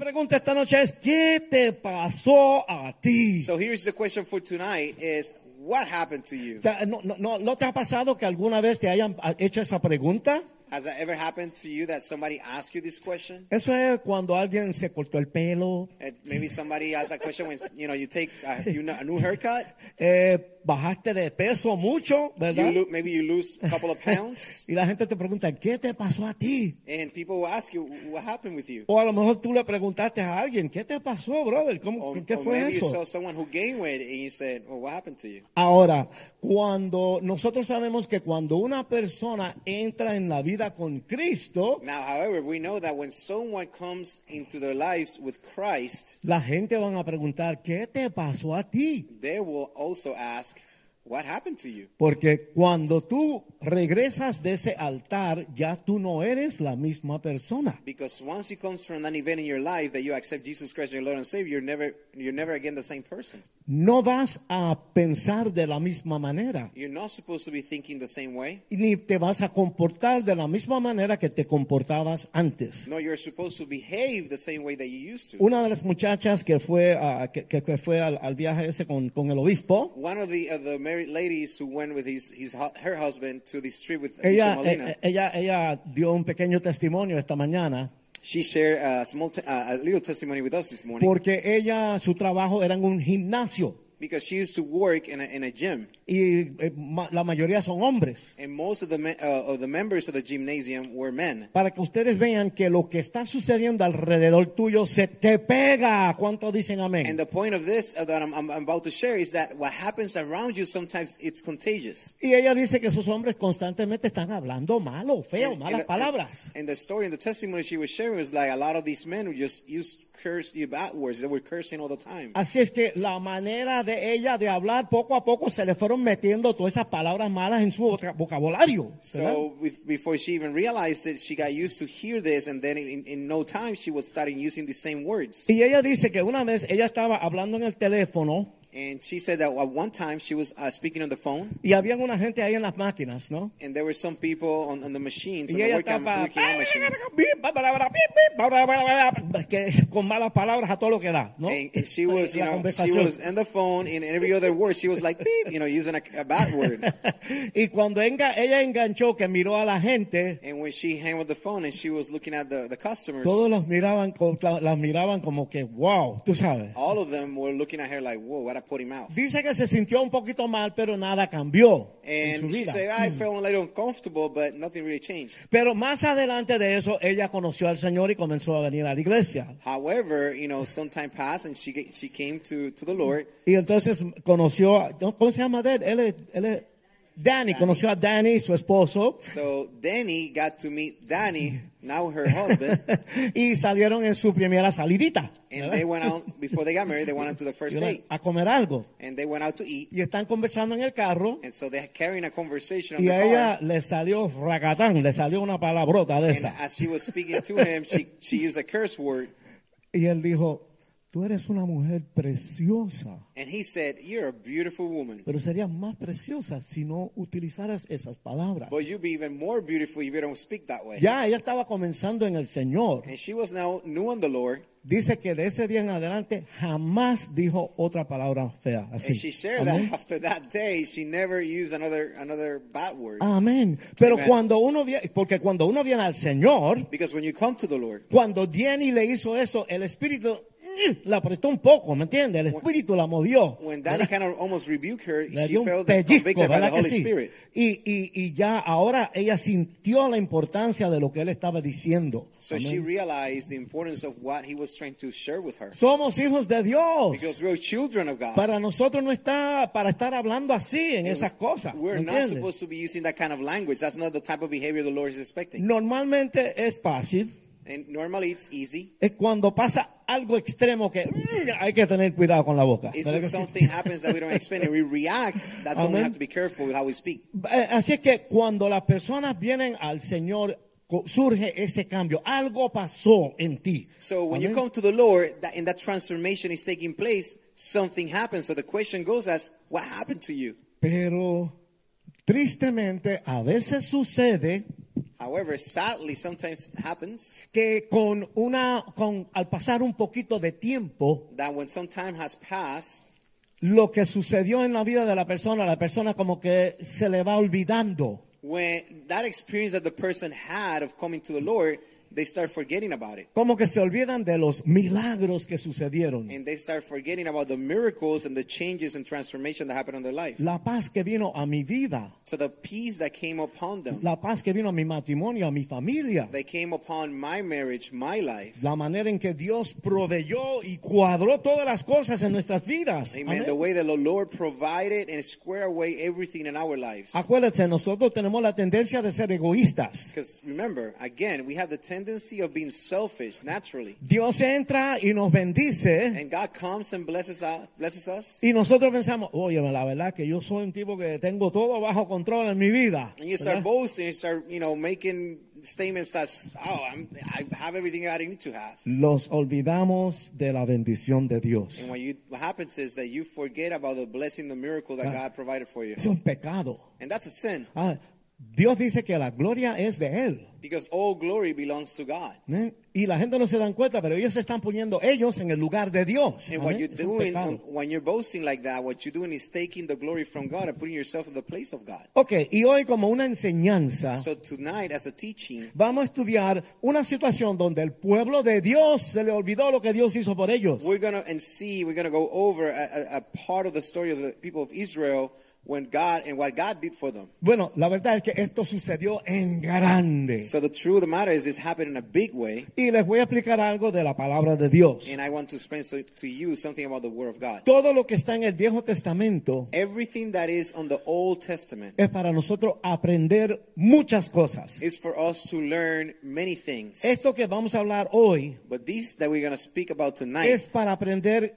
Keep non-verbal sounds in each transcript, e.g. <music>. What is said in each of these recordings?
Pregunta esta noche es, ¿qué te pasó a ti? So here's the question for tonight is what happened to you? O sea, ¿no, no, no, ¿no te ha pasado que alguna vez te hayan hecho esa pregunta? Has that ever happened to you that somebody asked you this question? Eso es cuando alguien se cortó el pelo, And maybe somebody asked that question when you know you take a, you know, a new haircut. <laughs> eh, bajaste de peso mucho, ¿verdad? maybe you lose a couple of <laughs> pounds, Y la gente te pregunta, ¿qué te pasó a ti? and people will ask you what happened with you. O a lo mejor tú le preguntaste a alguien, ¿qué te pasó, brother? ¿Cómo, Or, ¿Qué or fue maybe you eso? saw someone who gained weight and you said, "Well, what happened to you?" Ahora, cuando nosotros sabemos que cuando una persona entra en la vida con Cristo, Now, however, we know that when someone comes into their lives with Christ, la gente van a preguntar, ¿qué te pasó a ti? they will also ask, "What happened to you?" Porque cuando tú regresas de ese altar, ya tú no eres la misma persona. Because once you comes from an event in your life that you accept Jesus Christ as your Lord and Savior, you're never you're never again the same person. No vas a pensar de la misma manera. You're not supposed to be thinking the same way. Ni te vas a comportar de la misma manera que te comportabas antes. No, you're supposed to behave the same way that you used to. Una de las muchachas que fue, a- que, que- fue al, al viaje ese con, con el obispo, One of the of the married ladies who went with his his her husband to this trip with ella, Molina, eh, ella, ella dio un pequeño testimonio esta mañana she shared a small a little testimony with us this morning. Porque ella, su trabajo era en un gimnasio because she used to work in a, in a gym. y eh, ma- la mayoría son hombres. And most of the me- uh, of the members of the gymnasium were men. Para que ustedes vean que lo que está sucediendo alrededor tuyo se te pega. ¿Cuántos dicen amén? And the point of this uh, that I'm, I'm about to share is that what happens around you sometimes it's contagious. Y ella dice que esos hombres constantemente están hablando malo, feo, And- malas and- palabras. And the story and the testimony she was sharing was like a lot of these men who just used curse you bad words. They were cursing all the time. Así es que la manera de ella de hablar poco a poco se le fueron metiendo todas esas palabras malas en su voca- vocabulario. ¿verdad? So with, before she even realized it, she got used to hear this, and then in, in no time she was starting using the same words. Y ella dice que una vez ella estaba hablando en el teléfono And she said that at one time she was uh, speaking on the phone, y había una gente ahí en las máquinas, ¿no? and there were some people on, on the machines, on Y the ella working, estaba working on machines. que con malas palabras a todo lo que da, ¿no? And, and she was, you know, she was on the phone, and every other word she was like, beep, you know, using a, a bad word. y cuando enga- ella enganchó que miró a la gente, And when she hung with the phone and she was looking at the, the customers, todos los miraban, las miraban como que, wow, tú sabes. all of them were looking at her like, whoa, what a potty mouth. Dice que se sintió un poquito mal, pero nada cambió en su And she vida. said, I felt a little uncomfortable, but nothing really changed. Pero más adelante de eso, ella conoció al Señor y comenzó a venir a la iglesia. However, you know, some time passed and she ge- she came to, to the Lord. Y entonces conoció, a- ¿cómo se llama él? Él es, él es- Danny, conoció a Danny, su esposo, So Danny got to meet Danny, now her husband, <laughs> y salieron en su primera salidita. and they went out before they got married. They went out to the first date, A comer algo. and they went out to eat. Y están conversando en el carro. And so they're carrying a conversation on Y the a ella car. le salió racatán, le salió una palabrota de And esa. as she was speaking to him, she she used a curse word, Y él dijo, tú eres una mujer preciosa, and he said, "You're a beautiful woman, pero serías más preciosa si no utilizaras esas palabras. but you'd be even more beautiful if you don't speak that way." Ya ella estaba comenzando en el Señor. And she was now new on the Lord, Dice que de ese día en adelante jamás dijo otra palabra fea. Así. and she shared Amén. that <laughs> after that day, she never used another another bad word. Amén. Pero Amen. cuando uno viene, porque cuando uno viene al Señor, Because when you come to the Lord, cuando Jenny le hizo eso, el Espíritu la apretó un poco, ¿me entiendes? El Espíritu la movió. when Danny kind of almost rebuked her, Le she dio un felt pellizco, convicted by the ¿verdad que Holy sí? Spirit. Y, y, y ya ahora ella sintió la importancia de lo que él estaba diciendo. So Amén. she realized the importance of what he was trying to share with her. Somos hijos de Dios. Because we're children of God. Para nosotros no está para estar hablando así en esas cosas. ¿me We're not entiendes? supposed to be using that kind of language. That's not the type of behavior the Lord is expecting. Normalmente es fácil. And normally it's easy. Es cuando pasa algo extremo que mm, hay que tener cuidado con la boca. It's when something happens that we don't expect and we react. That's when we have to be careful with how we speak. Eh, Así es que cuando las personas vienen al Señor, surge ese cambio. Algo pasó en ti. So when you come to the Lord, that in that transformation is taking place, something happens. So the question goes as, what happened to you? Pero tristemente a veces sucede However, sadly, sometimes happens que con una, con, al pasar un poquito de tiempo, that when some time has passed, lo que sucedió en la vida de la persona, la persona como que se le va olvidando. when that experience that the person had of coming to the Lord, they start forgetting about it. Como que se olvidan de los milagros que sucedieron. And they start forgetting about the miracles and the changes and transformation that happened in their life. La paz que vino a mi vida, So the peace that came upon them, la paz que vino a mi matrimonio, a mi familia, they came upon my marriage, my life. la manera en que Dios proveyó y cuadró todas las cosas en nuestras vidas. Amen. Amén. The way that the Lord provided and square away everything in our lives. Acuérdense, nosotros tenemos la tendencia de ser egoístas. Because remember, again, we have the tendency of being selfish naturally. Dios entra y nos bendice And God comes and blesses us, blesses us. y nosotros pensamos, oye, la verdad que yo soy un tipo que tengo todo bajo control en mi vida. And you start ¿verdad? boasting, you start, you know, making statements that, oh, I'm, I have everything I need to have. Los olvidamos de la bendición de Dios. And what, you, what happens is that you forget about the blessing, the miracle that God provided for you. Es un pecado. And that's a sin. Ah, Dios dice que la gloria es de Él. Because all glory belongs to God. ¿eh? Y la gente no se dan cuenta, pero ellos se están poniendo ellos en el lugar de Dios. And what you're doing, when you're boasting like that, what you're doing is taking the glory from God and putting yourself in the place of God. Ok, y hoy como una enseñanza, So tonight, as a teaching, vamos a estudiar una situación donde el pueblo de Dios se le olvidó lo que Dios hizo por ellos. we're gonna and see, we're gonna go over a, a, a part of the story of the people of Israel when God and what God did for them. Bueno, la verdad es que esto sucedió en grande. So the truth of the matter is, this happened in a big way, Y les voy a explicar algo de la palabra de Dios. and I want to explain so, to you something about the Word of God. Todo lo que está en el Viejo Testamento Everything that is on the Old Testament es para nosotros aprender muchas cosas. is for us to learn many things. Esto que vamos a hablar hoy But this that we're gonna speak about tonight es para aprender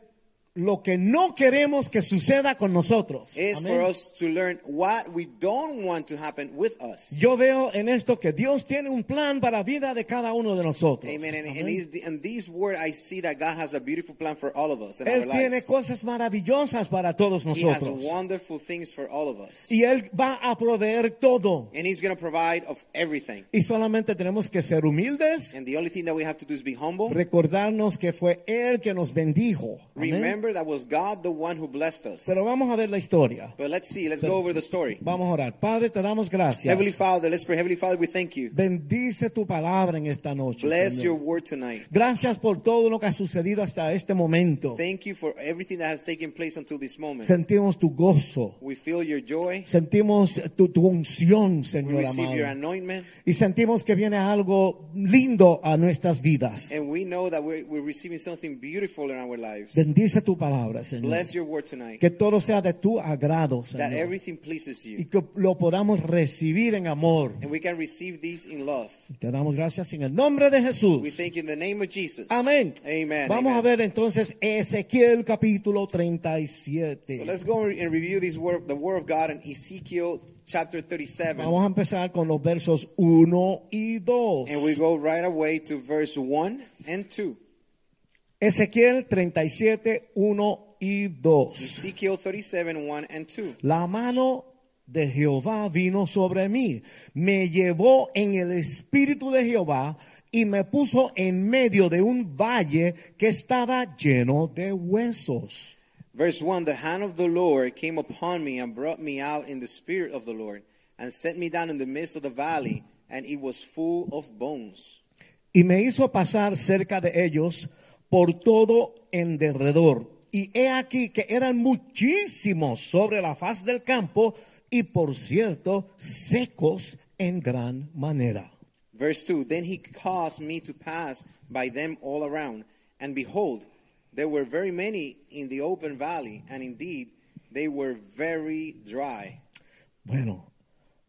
lo que no queremos que suceda con nosotros. is for us to learn what we don't want to happen with us. Yo veo en esto que Dios tiene un plan para la vida de cada uno de nosotros. Amen. And, Amén. and, these, and these words, I see that God has a beautiful plan for all of us in Él our tiene lives. cosas maravillosas para todos He has nosotros. wonderful things for all of us. Y Él va a proveer todo. And He's going to provide of everything. Y solamente tenemos que ser humildes, And the only thing that we have to do is be humble. recordarnos que fue Él que nos bendijo. Remember that was God the one who blessed us. Pero vamos a ver la historia. But let's see, let's go over the story. Vamos a orar. Padre, te damos gracias. Heavenly Father, let's pray. Heavenly Father, we thank you. Bendice tu palabra en esta noche. Bless Señor. your word tonight. Gracias por todo lo que ha sucedido hasta este momento. Thank you for everything that has taken place until this moment. Sentimos tu gozo. We feel your joy. Sentimos tu, tu unción, We Señor receive your amado. anointment. Y sentimos que viene algo lindo a nuestras vidas. And we know that we're, we're receiving something beautiful in our lives. Bendice tu palabra, Señor. Bless your word tonight. Que todo sea de tu agrado, That Señor. everything pleases Y que lo podamos recibir en amor. And we can receive these in love. Te damos gracias en el nombre de Jesús. We thank you in the name of Jesus. Amén. Amen. Vamos Amen. a ver entonces Ezequiel capítulo 37. So let's go and review this word, the word of God in Ezekiel chapter 37. Vamos a empezar con los versos 1 y 2. And we go right away to verse 1 and 2. Ezequiel 37, 1 y 2. Ezekiel 37, 1 and 2. La mano de Jehová vino sobre mí, me llevó en el espíritu de Jehová y me puso en medio de un valle que estaba lleno de huesos. Verse 1 The hand of the Lord came upon me and brought me out in the spirit of the Lord and set me down in the midst of the valley, and it was full of bones. Y me hizo pasar cerca de ellos por todo en derredor. Y he aquí que eran muchísimos sobre la faz del campo y por cierto secos en gran manera. Verse 2 Then he caused me to pass by them all around, and behold, there were very many in the open valley, and indeed they were very dry. Bueno,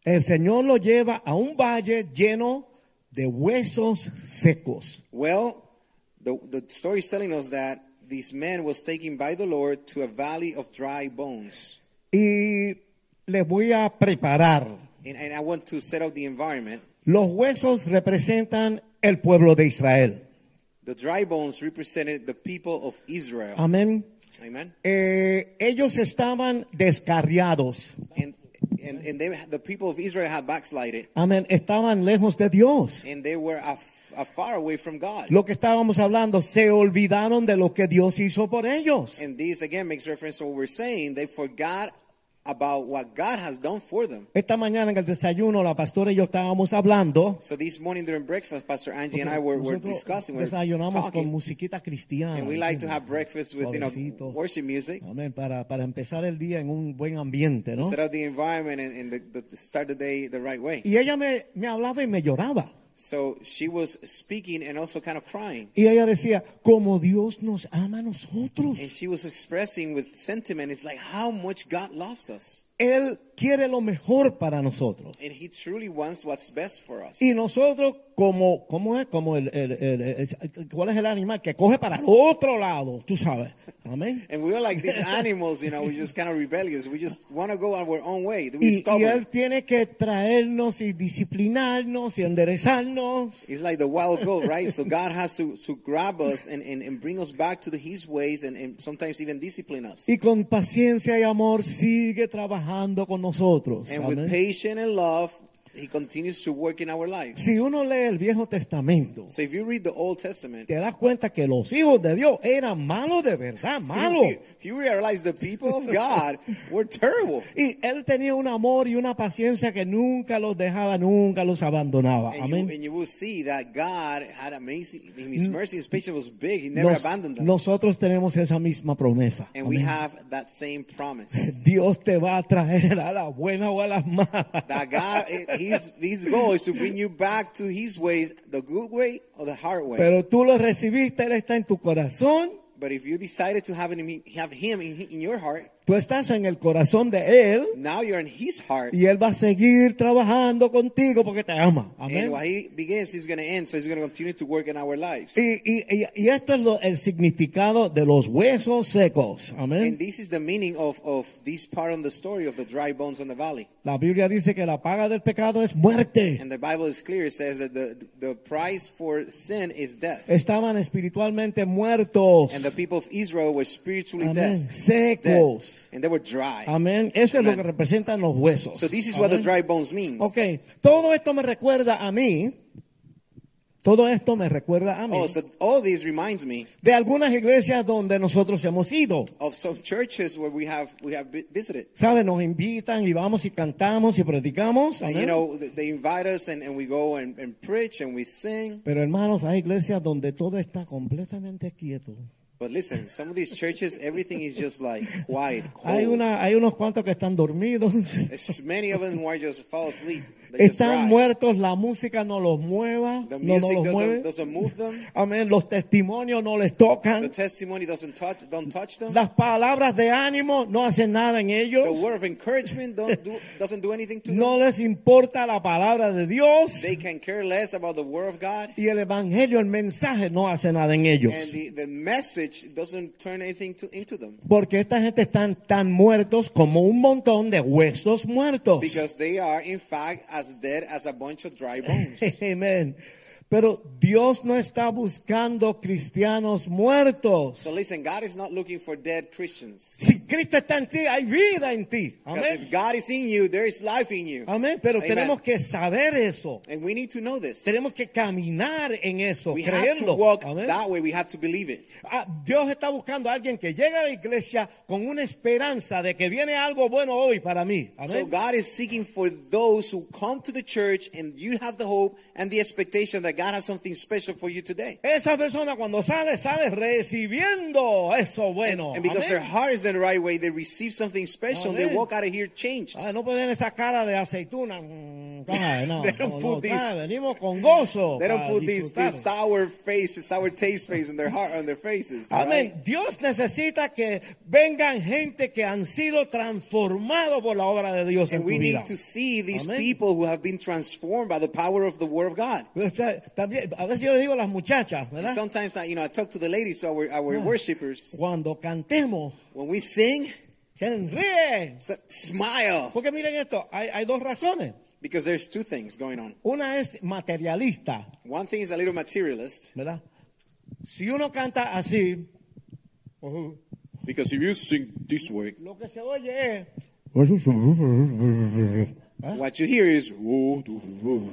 el Señor lo lleva a un valle lleno de huesos secos. Well, The, the story is telling us that this man was taken by the Lord to a valley of dry bones. Y les voy a preparar. And, and I want to set up the environment. Los huesos representan el pueblo de Israel. The dry bones represented the people of Israel. Amén. Amen. Eh, ellos estaban descarriados. And and, and they, the people of Israel had backslided, Amén. Estaban lejos de Dios. and they were af- afar away from God. Lo que estábamos hablando, se olvidaron de lo que Dios hizo por ellos. And this again makes reference to what we're saying. They forgot about what God has done for them. Esta mañana en el desayuno, la pastora y yo estábamos hablando. So this morning during breakfast, Pastor Angie and I were, were discussing, we were desayunamos con talking, musiquita cristiana. and we like to have breakfast with you know worship music. Amén, para, para empezar el día en un buen ambiente, ¿no? set up the environment and, and the, the, start the day the right way. Y ella me, me hablaba y me lloraba. So she was speaking and also kind of crying. Y ella decía, como Dios nos ama a nosotros. And she was expressing with sentiment, it's like how much God loves us. Él quiere lo mejor para nosotros. And He truly wants what's best for us. Y nosotros, como, ¿cómo es? Como el, el- el- el- ¿cuál es el animal que coge para el otro lado? Tú sabes. Amén. And we are like these <laughs> animals, you know, we're just kind of rebellious. We just want to go our own way. Y. Él tiene que traernos y disciplinarnos y enderezarnos. It's like the wild goat, right? So God has to, to grab us and, and, and bring us back to the, His ways and, and sometimes even discipline us. Y con paciencia y amor sigue trabajando con nosotros. And with patience and love, He continues to work in our lives. Si uno lee el Viejo Testamento, So if you read the Old Testament, te das cuenta que los hijos de Dios eran malos de verdad, malos. you, you realize the people of God were terrible. <laughs> Y él tenía un amor y una paciencia que nunca los dejaba, nunca los abandonaba. Amén. and you will see that God had amazing, His mercy, His patience was big. He never Nos- abandoned them. nosotros tenemos esa misma promesa. And we Amén. have that same promise. <laughs> Dios te va a traer a las buenas o a las malas. That God, <laughs> his, his goal is to bring you back to His ways, the good way or the hard way. Pero tú lo recibiste, Él está en tu corazón. but if you decided to have him, have him in, in your heart, Tú estás en el corazón de Él. now you're in His heart. Y Él va a seguir trabajando contigo porque te ama. Amén. And what He begins, He's going to end. So He's going to continue to work in our lives. Y, y- y- y esto es lo- el significado de los huesos secos. And Amén. this is the meaning of, of this part of the story of the dry bones on the valley. La Biblia dice que la paga del pecado es muerte. And the Bible is clear. It says that the, the price for sin is death. Estaban espiritualmente muertos. And the people of Israel were spiritually Amén. dead. Secos. And they were dry. Amén. Eso es lo Amen. que representan los huesos. So this is what the dry bones means. Ok, todo esto me recuerda a mí. Todo esto me recuerda a mí. Oh, so all this reminds me de algunas iglesias donde nosotros hemos ido. of some churches where we have we have vi- visited. ¿Sabes? Nos invitan y vamos y cantamos y predicamos. And you know, th- they invite us and, and we go and, and preach and we sing. Pero hermanos, hay iglesias donde todo está completamente quieto. But listen, some of these churches, everything is just like quiet, Hay, cold. una, hay unos cuantos que están dormidos. There's many of them who are just fall asleep. Están muertos, la música no los mueva, no, no los mueve. <laughs> Amén, los testimonios no les The tocan. testimony doesn't touch don't touch them. Las palabras de ánimo no hacen nada en The ellos. word of encouragement don't do, doesn't do anything to No them. les importa la palabra de Dios. They can care less about the word of God. Y el evangelio, el mensaje no hace nada en And ellos. the, the message doesn't turn anything to, into them. Porque esta gente están tan muertos como un montón de huesos muertos. Because they are, in fact, as dead as a bunch of dry <laughs> bones. Amén. Pero Dios no está buscando cristianos muertos. So listen, God is not looking for dead Christians. Si Cristo está en ti, hay vida en ti. Amén. if God is in you, there is life in you. Amén. Pero Amen. tenemos que saber eso. And we need to know this. Tenemos que caminar en eso, We have to walk Amén. that way. We have to believe it. Ah, Dios está buscando a alguien que llegue a la iglesia con una esperanza de que viene algo bueno hoy para mí. So. God is seeking for those who come to the church and you have the hope and the expectation that God has something special for you today. Esa persona cuando sale, sale recibiendo eso And, bueno. and because their Amén. heart is in the right way, they receive something special and they walk out of here changed. Ah, no ponen esa cara de aceituna. No, <laughs> They don't no, put no, these- venimos con gozo. <laughs> They don't put these, these sour faces, sour taste face on their heart, on their faces. Amén. right? Dios necesita que vengan gente que han sido transformados por la obra de Dios en And we tu vida. need to see these Amén. people who have been transformed by the power of the Word of God. También, a veces yo le digo a las muchachas, And sometimes I, you know, I talk to the ladies, so our, our worshippers, Cuando cantemos, when we sing, se ríen. s- smile. Porque miren esto, hay, hay dos razones. Because there's two things going on. Una es materialista, One thing is a little materialist. ¿verdad? Si uno canta así, ujú, Because if you sing this way, lo que se oye es, ¿eh? what you hear is.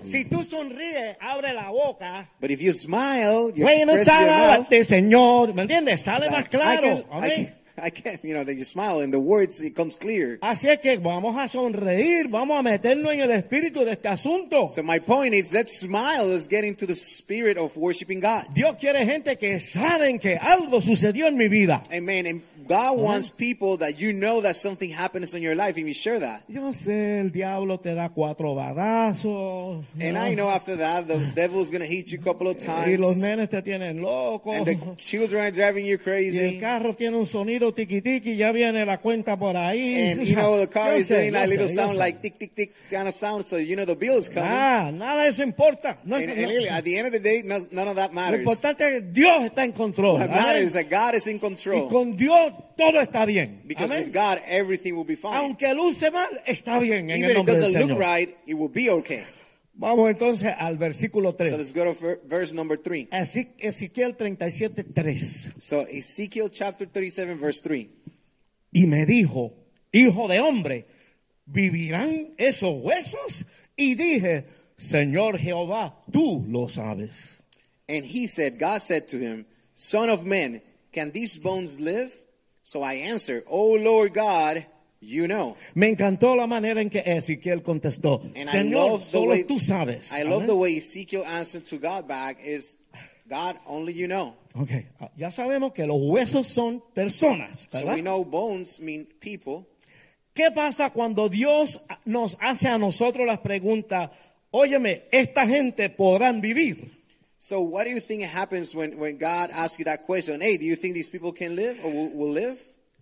si tú sonríes, abre la boca, But if you smile, you bueno, express your mouth. sábate, Señor, ¿me entiendes? Sale más I claro. can, I Amén. can, <laughs> I can't, you know, they just smile and the words, it comes clear. Así es que vamos a sonreír, vamos a meternos en el espíritu de este asunto. So my point is that smile is getting to the spirit of worshiping God. Dios quiere gente que saben que algo sucedió en mi vida. Amen. And God wants people that you know that something happens in your life and you share that. Yo sé, el diablo te da cuatro badazos. And ¿no? I know after that, the devil's going to hit you a couple of Y los times. nenes te tienen loco. And the <laughs> children are driving you Y el crazy. carro tiene un sonido tiqui tiqui, ya viene la cuenta por ahí. And <laughs> you know, the car Yo is sé, doing that sé, little yo sound sé. like tick, tick, tick kind of sound. So you know the bill is coming. Ah, nada eso importa. No, And, es- and no- at the end of the day, no, none of that lo matters. importante es que Dios está en control. What matters is that God is in Y control. con Dios todo está bien. Because Amén. with God, everything will be fine. Aunque luce mal, está bien en el Even if it nombre del doesn't look Señor. right, it will be okay. Vamos entonces al versículo 3. So let's go to ver- verse number three. Así, Ezequiel 37, 3. So Ezekiel chapter 37, verse 3. Y me dijo, hijo de hombre, ¿vivirán esos huesos? Y dije, Señor Jehová, tú lo sabes. And he said, God said to him, Son of man, can these bones live? So I answered, O Lord God, you know. Me encantó la manera en que Ezequiel contestó, And I Señor, love the solo way tú sabes. I love Amén. the way Ezekiel answered to God back is, God, only you know. Ok, ya sabemos que los huesos son personas, So ¿verdad? we know bones mean people. ¿Qué pasa cuando Dios nos hace a nosotros las preguntas, óyeme, esta gente podrán vivir? So what do you think happens when, when God asks you that question? Hey, do you think these people can live or will, will live?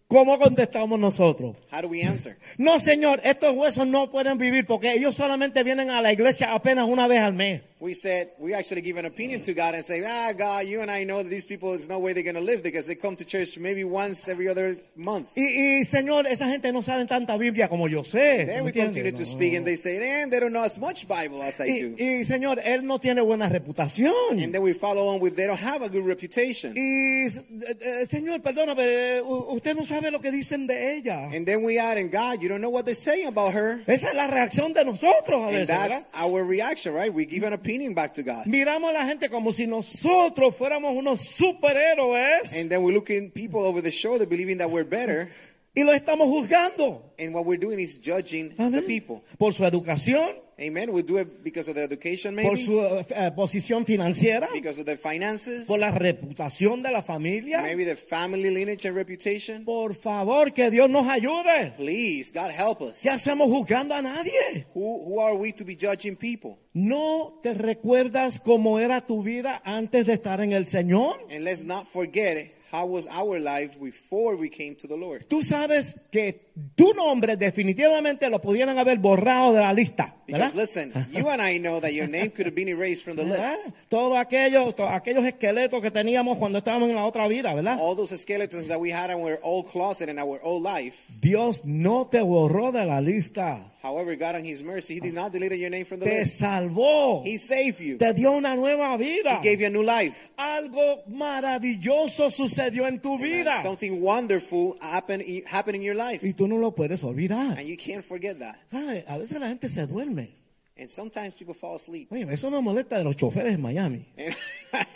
¿Cómo contestamos nosotros? How do we answer? No, Señor, estos huesos no pueden vivir porque ellos solamente vienen a la iglesia apenas una vez al mes. We said, we actually give an opinion to God and say, ah, God, you and I know that these people, there's no way they're going to live because they come to church maybe once every other month. Y, y, Señor, esa gente no sabe tanta Biblia como yo sé. Then we continue to speak and they say, and they don't know as much Bible as I do. Y, y, Señor, él no tiene buena reputación. And then we follow on with, they don't have a good reputation. Y, eh, eh, Señor, perdóname, eh, usted no sabe lo que dicen de ella. And then we add, and God, you don't know what they're saying about her. Esa es la reacción de nosotros a And that's ¿verdad? our reaction, right? We give an opinion back to God. Miramos a la gente como si nosotros fuéramos unos superhéroes And then we're looking people over the shoulder believing that we're better. Y lo estamos juzgando And what we're doing is judging the people. por su educación, Amen. We do it because of their education, por maybe, su eh, posición financiera, because of their finances, por la reputación de la familia. maybe their family lineage and reputation. Por favor, que Dios nos ayude. Please, God help us. Ya estamos juzgando a nadie. Who, who are we to be judging people? ¿No te recuerdas cómo era tu vida antes de estar en el Señor? And let's not forget how was our life before we came to the Lord. Tú sabes que tu nombre definitivamente lo pudieran haber borrado de la lista, ¿verdad? Because listen, you and I know that your name could have been erased from the ¿Verdad? list. Todos aquellos, to- aquellos esqueletos que teníamos cuando estábamos en la otra vida, ¿verdad? All those skeletons that we had in our old closet and our old life. Dios no te borró de la lista. However, God in His mercy, He did not delete your name from the Te list. salvó. He saved you. Te dio una nueva vida. He gave you a new life. Algo maravilloso sucedió en tu vida. Something wonderful happened in, happened in your life. Y tú no lo puedes olvidar. And you can't forget that. ¿Sabes? A veces la gente se duerme. And sometimes people fall asleep. Oye, eso me molesta de los choferes en Miami. And,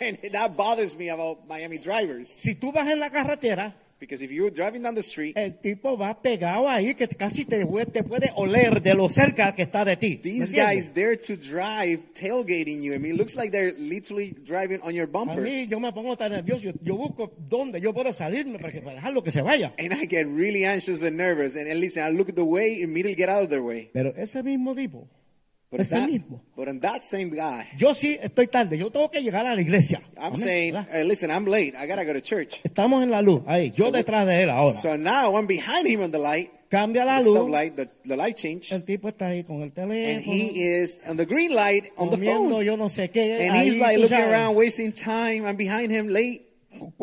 <laughs> and that bothers me about Miami drivers. Si tú vas en la carretera, Because if you're driving down the street, el tipo va pegado ahí que casi te, te puede oler de lo cerca que está de ti. ¿Me these guys dare to drive tailgating you. I mean, it looks like they're literally driving on your bumper. A mí yo me pongo tan nervioso. Yo, busco dónde yo puedo salirme para, que, para dejarlo que se vaya. And I get really anxious and nervous. And, and listen, I look at the way, immediately get out of their way. Pero ese mismo tipo But ese that, mismo. but in that same guy, Yo sí estoy tarde, yo tengo que llegar a la iglesia. I'm Amén, saying, ¿verdad? hey, listen, I'm late. I gotta go to church. Estamos en la luz, ahí, yo So detrás de él ahora. So now I'm behind him on the light, Cambia la the luz, light, the, the light change, el tipo está ahí con el and teléfono, he is on the green light on the phone. yo no sé qué. And ahí, he's like looking sabes. around, wasting time. I'm behind him late.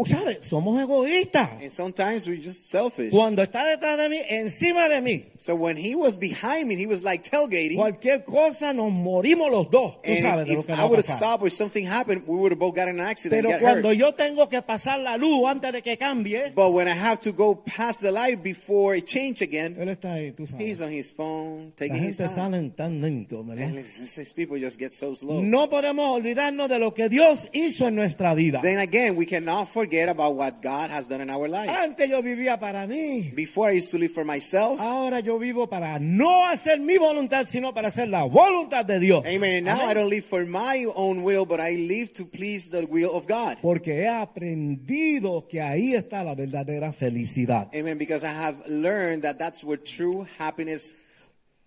Sabes, somos egoístas. And sometimes we're just selfish. Cuando está detrás de mí, encima de mí, So when he was behind me, he was like tailgating. cualquier cosa nos morimos los dos. Tú sabes de lo que I would have stopped or something happened, we would have both gotten in an accident Pero cuando hurt. yo tengo que pasar la luz antes de que cambie, But when I have to go past the light before it change again, él está ahí, tú sabes. he's on his phone, La taking his time. sale tan lento, ¿verdad? And it's- it's- these people just get so slow. No podemos olvidarnos de lo que Dios hizo en nuestra vida. Then again, we cannot forget about what God has done in our life. Antes yo vivía para mí. Before I used to live for myself. Ahora yo vivo para no hacer mi voluntad, sino para hacer la voluntad de Dios. Amen. And now Amén. I don't live for my own will, but I live to please the will of God. Porque he aprendido que ahí está la verdadera felicidad. Amen. Because I have learned that that's where true happiness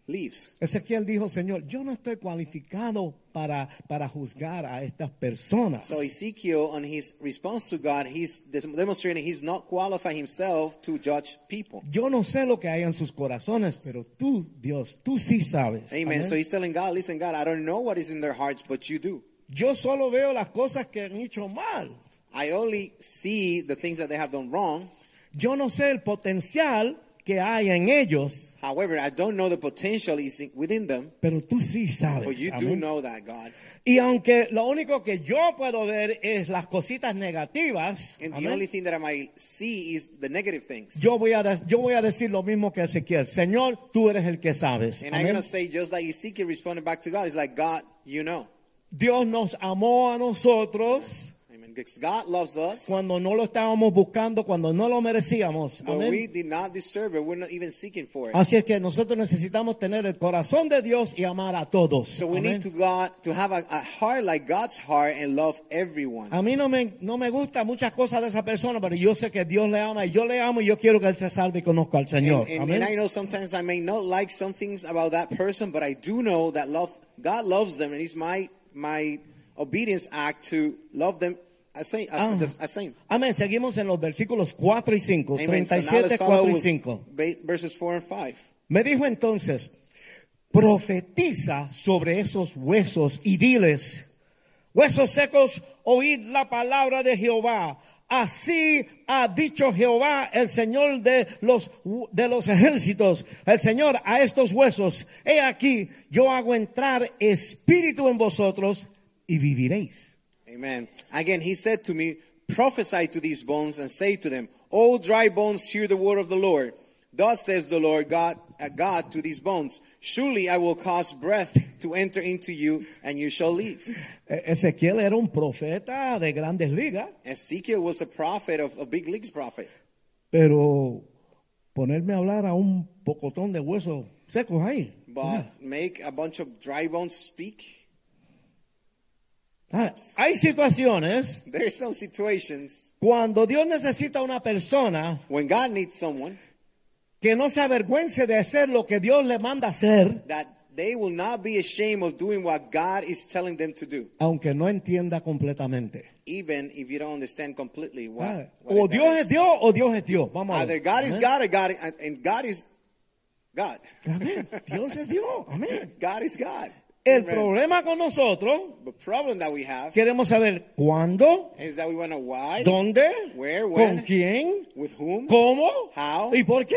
lives. Ezequiel dijo, Señor, yo no estoy cualificado para, para juzgar a estas personas. So Ezekiel, on his response to God, he's demonstrating he's not qualified himself to judge people. Yo no sé lo que hay en sus corazones, pero tú, Dios, tú sí sabes. Amen. Amén. So he's telling God, listen, God, I don't know what is in their hearts, but you do. Yo solo veo las cosas que han hecho mal. I only see the things that they have done wrong. Yo no sé el potencial que hay en ellos, However, I don't know the potential is in- within them, pero tú sí sabes. but you do Amén. know that, God. Y aunque lo único que yo puedo ver es las cositas negativas, And the only thing that I might see is the negative things. yo, voy a, yo voy a decir lo mismo que Ezequiel. Señor, tú eres el que sabes. and I'm Amén. going to say, just like Ezekiel responded back to God, it's like, God, you know. Dios nos amó a nosotros God loves us. cuando no lo estábamos buscando, cuando no lo merecíamos. Amén. we did not deserve it, we're not even seeking for it. Así es que nosotros necesitamos tener el corazón de Dios y amar a todos. So we need to God to have a, a heart like God's heart and love everyone. A mí no me, no me gustan muchas cosas de esa persona, pero yo sé que Dios le ama y yo le amo y yo quiero que él se salve y conozca al Señor. And, and, and I know sometimes I may not like some things about that person, but I do know that love God loves them, and it's my my obedience act to love them Ah. Amén. Seguimos en los versículos 4 y 5. Amen. So now 37, let's follow 4 y with 5. ba- verses four and five. Me dijo entonces, profetiza sobre esos huesos y diles, huesos secos, oíd la palabra de Jehová. Así ha dicho Jehová, el Señor de los, de los ejércitos, el Señor a estos huesos. He aquí, yo hago entrar espíritu en vosotros y viviréis. Amen. Again, he said to me, Prophesy to these bones and say to them, O dry bones, hear the word of the Lord. Thus says the Lord God, uh, God to these bones, Surely I will cause breath to enter into you, and you shall live. Ezequiel era un profeta de grandes ligas, Ezekiel was a prophet of a big leagues prophet. pero ponerme a hablar a un pocotón de huesos secos ahí. But make a bunch of dry bones speak. Hay situaciones There are some situations cuando Dios necesita una persona when God needs someone que no se avergüence de hacer lo que Dios le manda hacer, that they will not be ashamed of doing what God is telling them to do, aunque no entienda completamente. even if you don't understand completely what. Ah, what o it Dios is. es Dios o Dios es Dios. Vamos a Either ver. God is Amén. God or God, and God is God. Amén. Dios es Dios. Amén. <laughs> God is God. El Amen. problema con nosotros, The problem that we have queremos saber cuándo, is that we want to why, dónde, Where, con when, quién, with whom, cómo How? y por qué.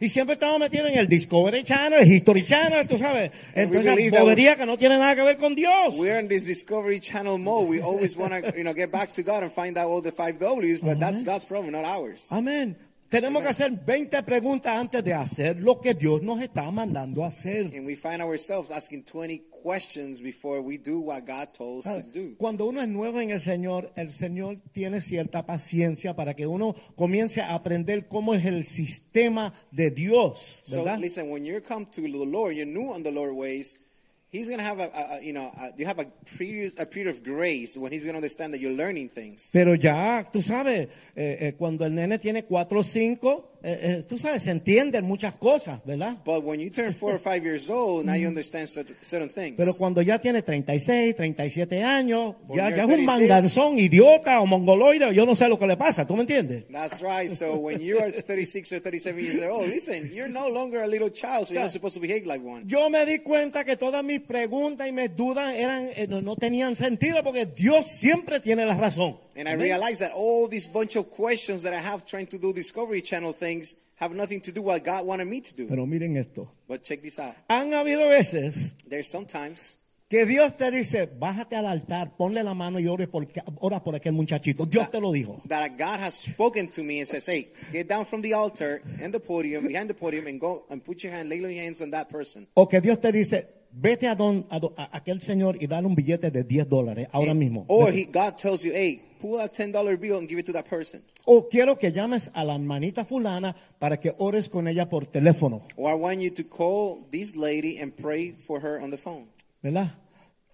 Y siempre estamos metidos en el Discovery Channel, el History Channel, tú sabes. Entonces, bobería que no tiene nada que ver con Dios. We're in this Discovery Channel mode. We always want to, you know, get back to God and find out all the five W's, but that's God's problem, not ours. Amén. Tenemos que hacer 20 preguntas antes de hacer lo que Dios nos está mandando a hacer. And we find ourselves asking 20 questions before we do what God told us to do. Cuando uno es nuevo en el Señor, el Señor tiene cierta paciencia para que uno comience a aprender cómo es el sistema de Dios, So ¿verdad? listen, when you come to the Lord, you're new on the Lord ways. He's gonna have a, a- you know, a, you have a period, a period of grace when He's gonna understand that you're learning things. Pero ya, tú sabes, eh, eh, cuando el nene tiene 4 o 5, eh, eh, tú sabes, se entienden muchas cosas, ¿verdad? But when you turn four or five years old, now you understand cer- certain things. Pero cuando ya tiene 36, 37 años, When ya, ya es un 36. manganzón, idiota o mongoloide, yo no sé lo que le pasa, ¿tú me entiendes? That's right. So when you are 36 or 37 years old, listen, you're no longer a little child, so you're not supposed to behave like one. Yo me di cuenta que todas mis preguntas y mis dudas eran, eh, no, no tenían sentido porque Dios siempre tiene la razón. And I realized that all these bunch of questions that I have trying to do Discovery Channel things have nothing to do what God wanted me to do. Pero miren esto. But check this out. Han habido veces There's sometimes que Dios te dice, bájate al altar, ponle la mano y ore por, ora por aquel muchachito. Dios te lo dijo. that God has spoken to me and says, hey, get down from the altar and the podium, behind the podium, and go and put your hand, lay your hands on that person. O que Dios te dice, vete a, don, a, a aquel señor y dale un billete de 10 dólares ahora And- mismo. Or he, God tells you, hey, pull a $10 bill and give it to that person. O quiero que llames a la hermanita fulana para que ores con ella por teléfono, Or I want you to call this lady and pray for her on the phone. ¿verdad?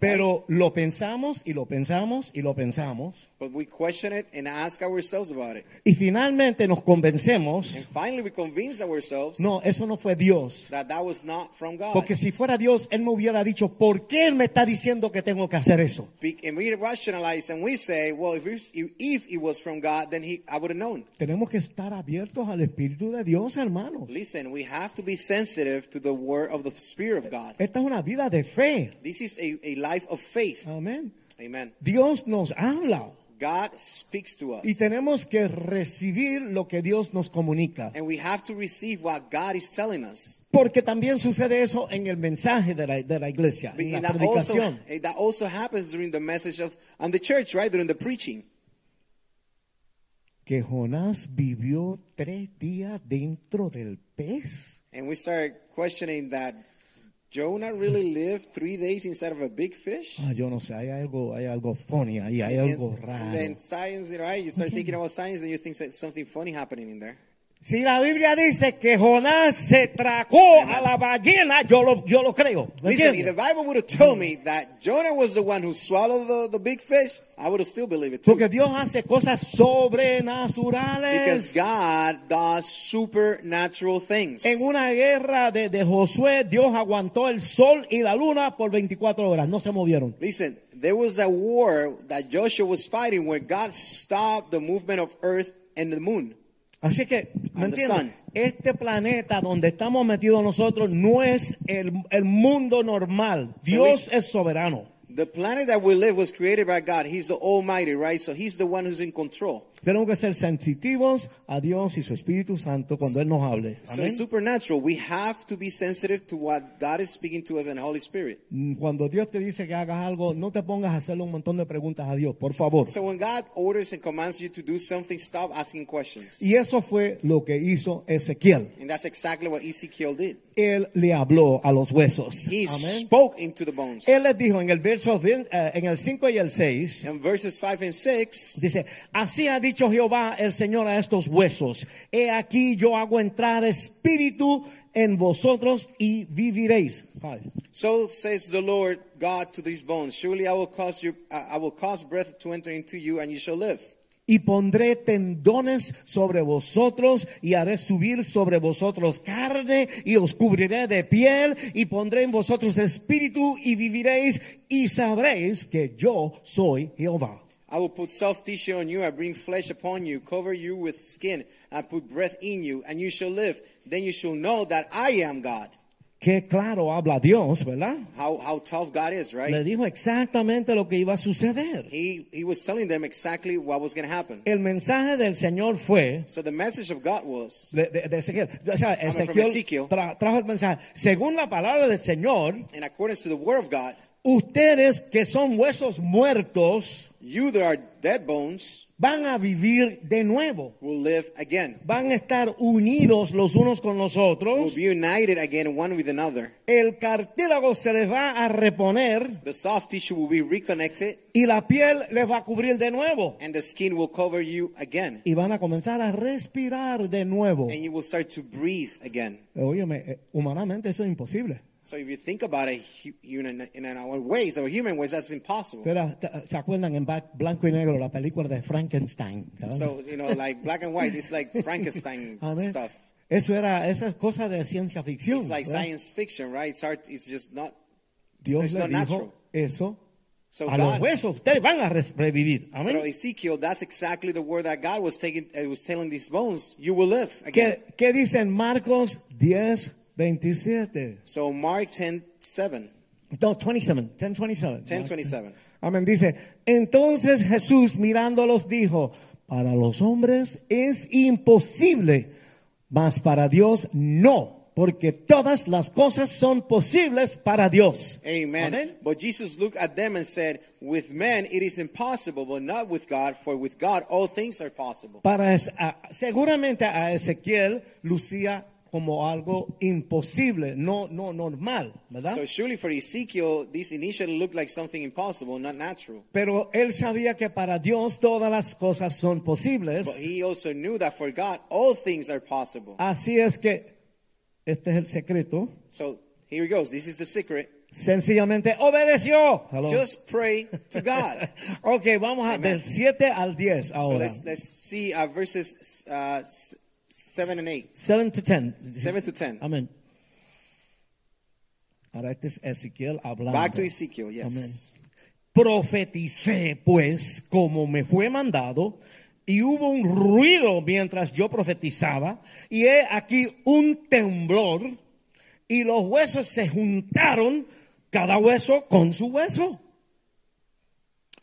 Pero lo pensamos y lo pensamos y lo pensamos. But we question it and ask ourselves about it. Y finalmente nos convencemos, And finally, we convince ourselves no, eso no fue Dios. that that was not from God. Porque si fuera Dios, Él me hubiera dicho, ¿por qué Él me está diciendo que tengo que hacer eso? Be- And we rationalize and we say, well, if, it's- if it was from God, then he, I would have known. Tenemos que estar abiertos al Espíritu de Dios, hermanos. Listen, we have to be sensitive to the word of the Spirit of God. Esta es una vida de fe. This is a, a life of faith. Amén. Amen. Dios nos habla God speaks to y us. tenemos que recibir lo que Dios nos comunica. And we have to receive what God is telling us. Porque también sucede eso en el mensaje de la, de la iglesia, en la that also, predicación. eh, that also happens during the message of on the church, right? During the preaching. Que Jonás vivió tres días dentro del pez. And we start questioning that Jonah really lived three days inside of a big fish. Ah, yo no sé, hay algo, hay algo funny ahí, hay And, algo and then science, right? You start thinking about science and you think that something funny happening in there. Si la Biblia dice que Jonás se tragó a la ballena, yo lo, yo lo creo. ¿me Listen, if the Bible would have told me that Jonah was the one who swallowed the, the big fish, I would have still believed it too. Porque Dios hace cosas sobrenaturales. Because God does supernatural things. En una guerra de, de Josué, Dios aguantó el sol y la luna por 24 horas, no se movieron. Listen, there was a war that Joshua was fighting where God stopped the movement of earth and the moon. Así que, ¿me entiendes? Este planeta donde estamos metidos nosotros no es el, el mundo normal. Dios es soberano. The planet that we live was created by God. He's the Almighty, right? So He's the one who's in control. Tenemos que ser sensitivos a Dios y su Espíritu Santo cuando Él nos hable. So it's supernatural. We have to be sensitive to what God is speaking to us in the Holy Spirit. Mm, Cuando Dios te dice que hagas algo, no te pongas a hacerle un montón de preguntas a Dios, por favor. So when God orders and commands you to do something, stop asking questions. Y eso fue lo que hizo Ezequiel. And that's exactly what Ezekiel did. Él le habló a los huesos. He spoke into the bones. Él les dijo en el verso eh, en el 5 y el 6, In verses 5 and 6, dice, así ha dicho Jehová el Señor a estos huesos, he aquí yo hago entrar espíritu en vosotros y viviréis. So says the Lord God to these bones, surely I will cause you I I will cause breath to enter into you and you shall live. Y pondré tendones sobre vosotros y haré subir sobre vosotros carne y os cubriré de piel y pondré en vosotros espíritu y viviréis y sabréis que yo soy Jehová. I will put soft tissue on you, I bring flesh upon you, cover you with skin, I put breath in you, and you shall live. Then you shall know that I am God. Qué claro habla Dios, ¿verdad? How how tough God is, right? Le dijo exactamente lo que iba a suceder. He he was telling them exactly what was going to happen. El mensaje del Señor fue So the message of God was de, de- de Ezequiel. O sea, from Ezequiel Ezekiel. tra- trajo el mensaje. Según la palabra del Señor, in accordance to the word of God, ustedes que son huesos muertos you that are dead bones van a vivir de nuevo. will live again. Van a estar unidos los unos con los Will otros. be united again one with another. El cartílago se les va a reponer The soft tissue will be reconnected y la piel les va a cubrir de nuevo. and the skin will cover you again. Y van a comenzar a respirar de nuevo. And you will start to breathe again. Óyeme, eh, humanamente eso es imposible. So if you think about it in, in, in our ways, our human ways, that's impossible. Pero, ¿Se acuerdan en blanco y negro la película de Frankenstein? ¿verdad? So, you know, like black and white, it's like <laughs> Frankenstein stuff. Eso era, esa es cosa de ciencia ficción. It's like ¿verdad? science fiction, right? It's hard, it's just not. Dios it's le not dijo natural. eso So a los huesos. Ustedes van a revivir. Amén. pero Ezekiel, that's exactly the word that God was taking, uh, was telling these bones, you will live again. ¿Qué, qué dice en Marcos 10, 27? So Mark 10, 7, No, 27, 10, 27. 10, 27. Amén. Dice, entonces Jesús mirándolos dijo, para los hombres es imposible, mas para Dios no, porque todas las cosas son posibles para Dios. Amen. Amén. But Jesus looked at them and said, with men it is impossible, but not with God, for with God all things are possible. Para seguramente a Ezequiel lucía como algo imposible, no, no normal, ¿verdad? So surely for Ezekiel, this initially looked like something impossible, not natural. Pero él sabía que para Dios todas las cosas son posibles. But he also knew that for God all things are possible. Así es que este es el secreto. So here he goes. This is the secret. Sencillamente obedeció. Hello. Just pray to God. <laughs> ok, vamos a Amen. del 7 al 10 so ahora. let's let's see uh, verses uh, s- seven and eight, 7 to 10. seven to ten. Amén. Ahora este es Ezequiel hablando. Back to Ezekiel. Yes. Amén. Profeticé pues como me fue mandado y hubo un ruido mientras yo profetizaba y he aquí un temblor y los huesos se juntaron cada hueso con su hueso.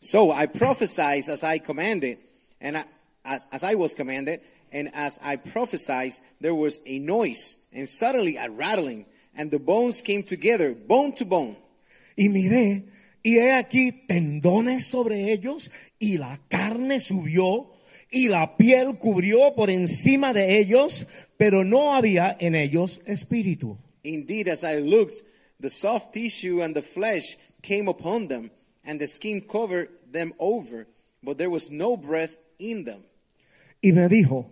So I prophesied as I commanded, and I, as, as I was commanded, and as I prophesied, there was a noise, and suddenly a rattling, and the bones came together, bone to bone. Y miré, y he aquí tendones sobre ellos, y la carne subió, y la piel cubrió por encima de ellos, pero no había en ellos espíritu. Indeed, as I looked, the soft tissue and the flesh came upon them, and the skin covered them over, but there was no breath in them. Y me dijo,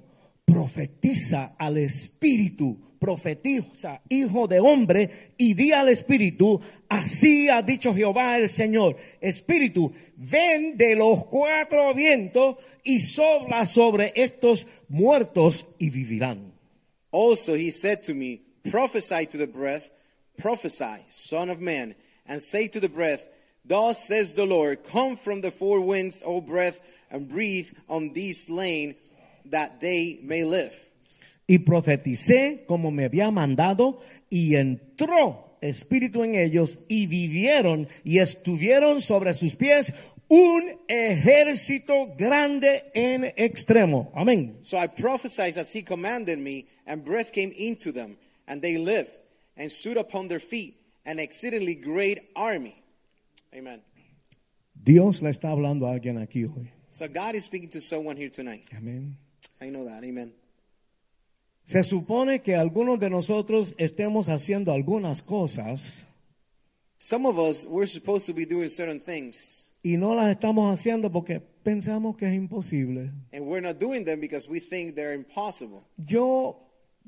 profetiza al espíritu, profetiza, hijo de hombre, y di al espíritu, así ha dicho Jehová el Señor, espíritu, ven de los cuatro vientos y sopla sobre estos muertos y vivirán. Also, he said to me, Prophesy to the breath, prophesy, Son of Man, and say to the breath, Thus says the Lord, Come from the four winds, O breath, and breathe on these slain, that they may live. Y profeticé como me había mandado, y entró espíritu en ellos, y vivieron, y estuvieron sobre sus pies un ejército grande en extremo. Amén. So I prophesied as he commanded me, and breath came into them, and they lived, and stood upon their feet, an exceedingly great army. Amen. Dios le está hablando a alguien aquí hoy. So God is speaking to someone here tonight. Amén. I know that. Amen. Se supone que algunos de nosotros estemos haciendo algunas cosas Some of us, we're supposed to be doing certain things, y no las estamos haciendo porque pensamos que es imposible. and we're not doing them because we think they're impossible. Yo,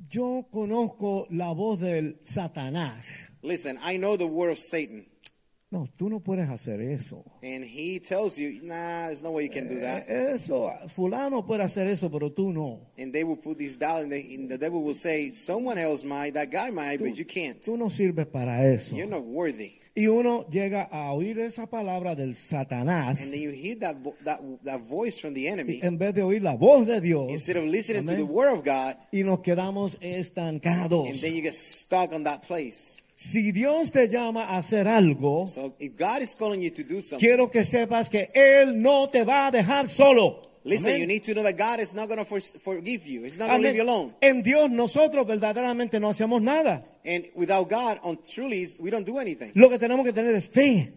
yo conozco la voz del Satanás. Listen, I know the word of Satan, No, tú no puedes hacer eso. and he tells you, nah, there's no way you can do that. Eso, fulano puede hacer eso, pero tú no. And they will put this down, and, they, and the devil will say, someone else might, that guy might, but you can't. Tú no sirves para eso. You're not worthy. Y uno llega a oír esa palabra del Satanás And then you hear that, that, that voice from the enemy, en vez de oír la voz de Dios. instead of listening to Amén. the word of God, y nos quedamos estancados. and then you get stuck on that place. Si Dios te llama a hacer algo, So if God is calling you to do something, quiero que sepas que Él no te va a dejar solo. listen, Amén. you need to know that God is not going to for, forgive you. He's not going to leave you alone. En Dios nosotros verdaderamente no hacemos nada. And without God, on truly, we don't do anything. Lo que tenemos que tener es fe.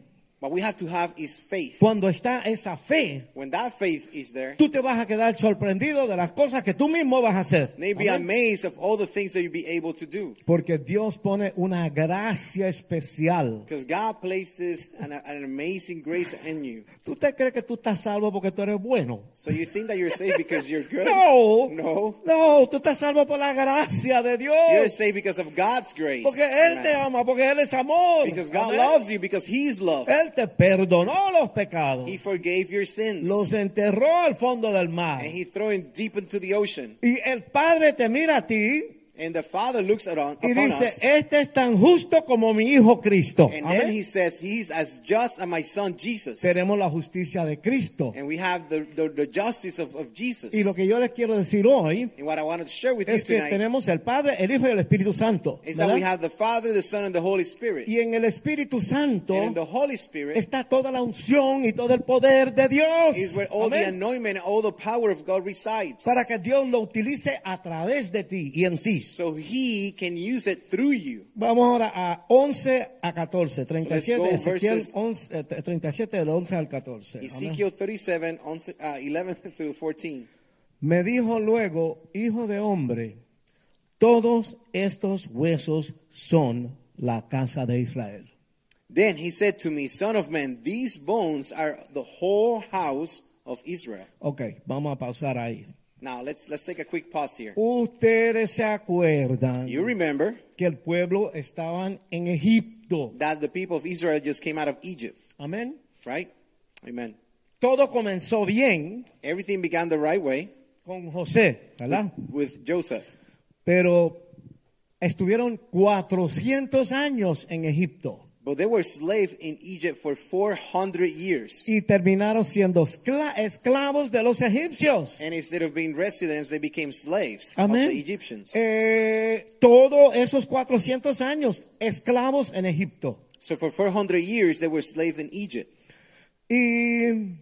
What we have to have is faith. Cuando está esa fe, When that faith is there, tú te vas a quedar sorprendido de las cosas que tú mismo vas a hacer. they be Amén. amazed of all the things that you'll be able to do. Porque Dios pone una gracia especial. Because God places an, an amazing grace in you. ¿Tú te crees que tú estás salvo porque tú eres bueno? So you think that you're saved because you're good? No, No. no, tú estás salvo por la gracia de You're Dios. saved because of God's grace. Porque Él te Amen. ama, porque Él es amor. Because God Amén. loves you, because He's love. Él te perdonó los pecados. He forgave your sins. Los enterró al fondo del mar. And He threw him deep into the ocean. Y el Padre te mira a ti And the Father looks at on, y upon dice, us. este es tan justo como mi hijo Cristo. And then. He says, He's as just as my son Jesus. Tenemos la justicia de Cristo. And we have the, the, the justice of, of Jesus. Y lo que yo les quiero decir hoy And what I wanted to share with you es que tonight tenemos el Padre, el Hijo y el Espíritu Santo. is that we have the Father, the Son, and the Holy Spirit. Y en el Espíritu Santo And in the Holy Spirit está toda la unción y todo el poder de Dios. is where all the Amén. anointment and all the power of God resides. Para que Dios lo utilice a través de ti y en ti. So He can use it through you. Vamos ahora a 11 a 14, 37, go Ezequiel verses- 11, eh, 37 del 11 al 14. Amén. Ezekiel 37, 11, uh, 11 <laughs> through 14. Me dijo luego, hijo de hombre, todos estos huesos son la casa de Israel. Then he said to me, Son of man, these bones are the whole house of Israel. Ok, vamos a pausar ahí. Now let's let's take a quick pause here. Ustedes se acuerdan You remember que el pueblo estaban en Egipto. that the people of Israel just came out of Egypt, Amén. right? Amen. Todo comenzó bien Everything began the right way con José, ¿verdad? with Joseph. Pero estuvieron 400 años en Egipto But they were slaves in Egypt for 400 years. y terminaron siendo escla- esclavos de los egipcios. And instead of being residents, they became slaves of Amén. the Egyptians. Eh, todos esos 400 años esclavos en Egipto. So for 400 years, they were slaves in Egypt. Y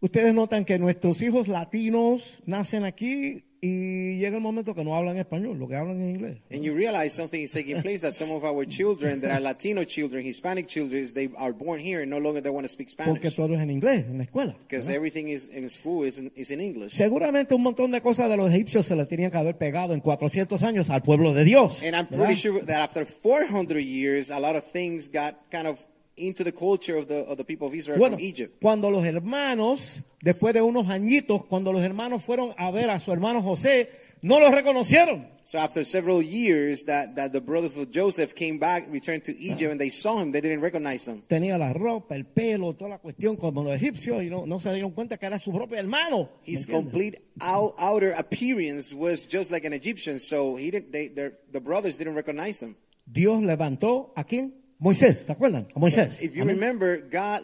ustedes notan que nuestros hijos latinos nacen aquí y llega el momento que no hablan español, lo que hablan en inglés. And you realize something is taking place that some of our children that are Latino children, Hispanic children, they are born here and no longer they want to speak Porque Spanish. todo es en inglés, en la escuela. Because everything is in school is in, is in English. Seguramente un montón de cosas de los egipcios se le tenían que haber pegado en 400 años al pueblo de Dios. And I'm ¿verdad? pretty sure that after 400 years, a lot of things got kind of into the culture of the, of the people of Israel Bueno, from Egypt. cuando los hermanos, después de unos añitos, cuando los hermanos fueron a ver a su hermano José, no lo reconocieron. So after several years that, that the brothers of Joseph came back, returned to Egypt, and they saw him, they didn't recognize him. Tenía la ropa, el pelo, toda la cuestión como los egipcios y no, no se dieron cuenta que era su propio hermano. ¿Me His complete out, outer appearance was just like an Egyptian, so he didn't. They, the brothers didn't recognize him. Dios levantó a quién? Moisés, ¿se acuerdan? A Moisés. If you Amén. remember, God,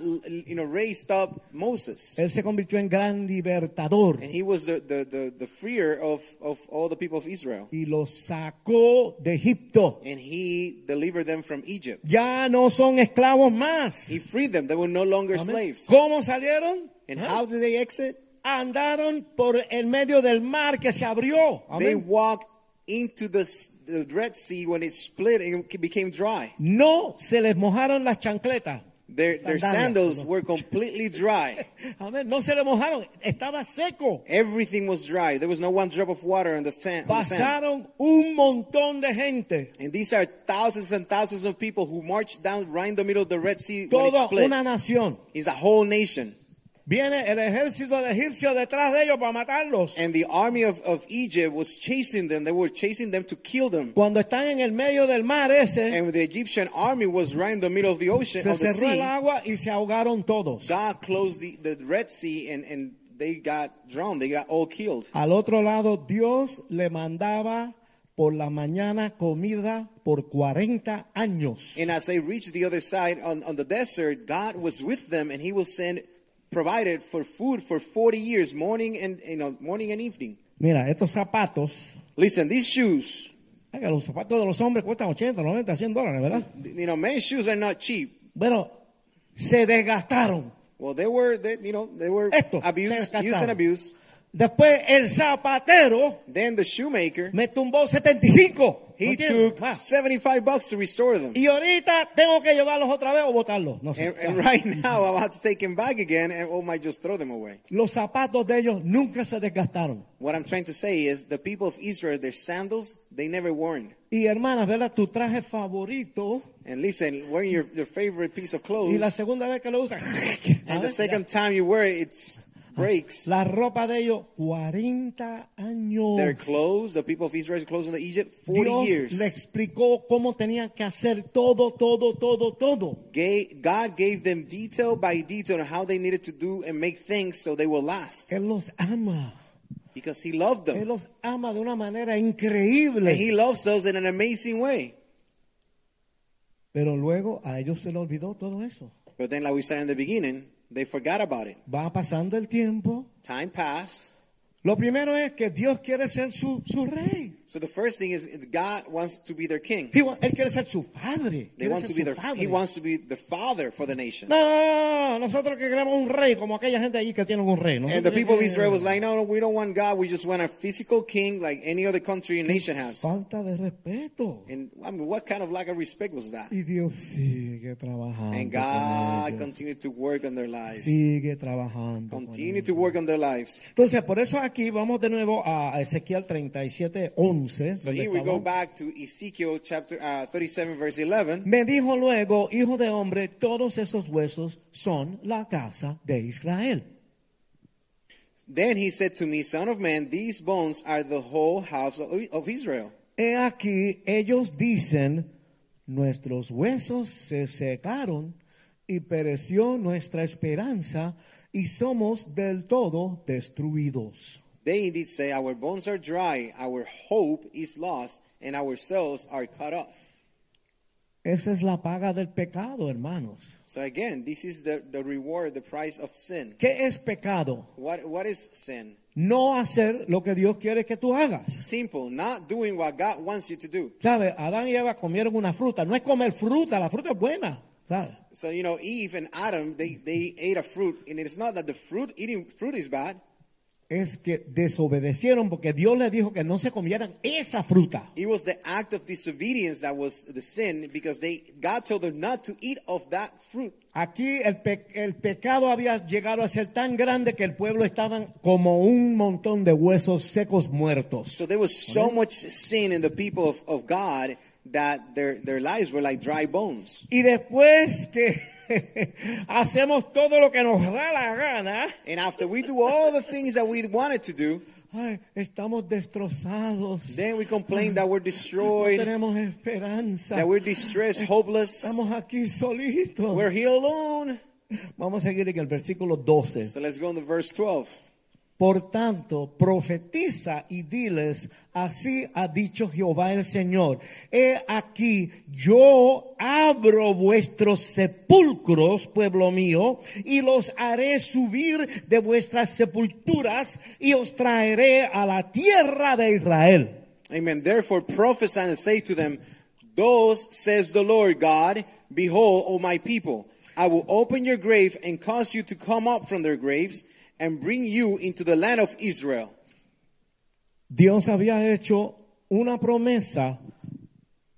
you know, raised up Moses, Él se convirtió en gran libertador and he was the, the, the, the freer of, of all the people of Israel, y los sacó de Egipto. and he delivered them from Egypt. Ya no son esclavos más. He freed them; they were no longer Amén. slaves. ¿Cómo salieron? And how did they exit? Andaron por el medio del mar que se abrió. They walked into the, the Red Sea when it split and it became dry. No se les mojaron las chancletas. Their, their sandals were completely dry. <laughs> Amén. No se les mojaron. Estaba seco. Everything was dry. There was no one drop of water on the sand. on the sand. Pasaron un montón de gente. And these are thousands and thousands of people who marched down right in the middle of the Red Sea when it split. una nación. It's a whole nation. Viene el ejército de egipcios detrás de ellos para matarlos. And the army of, of Egypt was chasing them. They were chasing them to kill them. Cuando están en el medio del mar ese, And the Egyptian army was right in the middle of the ocean, se of the cerró el sea. agua y se ahogaron todos. God closed the, the Red Sea and, and they got drowned. They got all killed. Al otro lado, Dios le mandaba por la mañana comida por 40 años. And as they reached the other side on, on the desert, God was with them and he will send provided for food for 40 years, morning and you know, morning and evening. Mira, estos zapatos, Listen, these shoes, oiga, los zapatos de los hombres cuestan 80, 90, 100 dólares, ¿verdad? you know, men's shoes are not cheap. Bueno, se desgastaron. Well, they were, they, you know, they were Esto, se abused, used and abused. Después el zapatero Then the shoemaker, me tumbó 75. He took más. 75 bucks to restore them. Y ahorita tengo que llevarlos otra vez o botarlos. No sé. And, and right <laughs> now, I'll have to take them back again, and oh or might just throw them away. Los zapatos de ellos nunca se desgastaron. What I'm trying to say is, the people of Israel, their sandals, they never worn. Y hermanas, ¿verdad? Tu traje favorito. And listen, wearing your, your favorite piece of clothes, Y la segunda vez que lo usan. <laughs> and the <laughs> second time you wear it, it breaks. La ropa de ellos, 40 años. Their clothes, the people of Israel's clothes in Egypt, 40 Dios years. le explicó cómo tenían que hacer todo, todo, todo, todo. God gave them detail by detail on how they needed to do and make things so they will last. Él los ama. Because He loved Él them. los ama de una manera And He increíble. loves us in an amazing way. Pero luego a ellos se les olvidó todo eso. But then, like we said in the beginning, they forgot about it. Va pasando el tiempo. Time passed. Lo primero es que Dios quiere ser su, su rey. So the first thing is God wants to be their king. He wa- él quiere ser su padre. They Quiere want ser to be su their, padre. he wants to be the father for the nation. No, no, no, no, nosotros que queremos un rey, como aquella gente allí que tienen un rey. And Nosotros the people of Israel was like, no, no, we don't want God. We just want a physical king like any other country and nation has. Falta de respeto. And I mean, what kind of lack of respect was that? Y Dios sigue trabajando. And con God ellos. continued to work on their lives. Sigue trabajando. con Continue ellos. to work on their lives. Entonces, por eso aquí vamos de nuevo a Ezequiel 37, 11. So here we go back to Ezekiel chapter uh, 37, verse 11. Me dijo luego, hijo de hombre, todos esos huesos son la casa de Israel. Then he said to me, Son of man, these bones are the whole house of of Israel. He aquí, ellos dicen, nuestros huesos se secaron y pereció nuestra esperanza y somos del todo destruidos. They indeed say, Our bones are dry, our hope is lost, and our cells are cut off. Esa es la paga del pecado, hermanos. So again, this is the, the reward, the price of sin. ¿Qué es pecado? What, what is sin? No hacer lo que Dios quiere que tú hagas. Simple, not doing what God wants you to do. ¿Sabes? Adán y Eva comieron una fruta. No es comer fruta, la fruta es buena. ¿sabes? So, you know, Eve and Adam, they, they ate a fruit, and it's not that the fruit, eating fruit is bad. Es que desobedecieron porque Dios les dijo que no se comieran esa fruta. It was the act of disobedience that was the sin because they God told them not to eat of that fruit. Aquí el, pe- el pecado había llegado a ser tan grande que el pueblo estaban como un montón de huesos secos muertos. So there was so much sin in the people of, of God that their, their lives were like dry bones. Y después que <laughs> hacemos todo lo que nos da la gana, And after we do all the things that we wanted to do, ay, estamos destrozados. then we complain that we're No destroyed, tenemos esperanza. that we're distressed, hopeless. Estamos aquí solitos. We're here alone. Vamos a seguir en el versículo 12. So let's go into verse 12. Por tanto, profetiza y diles, así ha dicho Jehová el Señor. He aquí, yo abro vuestros sepulcros, pueblo mío, y los haré subir de vuestras sepulturas y os traeré a la tierra de Israel. Amen. Therefore prophesy and say to them, Thus says the Lord God, Behold, O my people, I will open your grave and cause you to come up from their graves and bring you into the land of Israel. Dios había hecho una promesa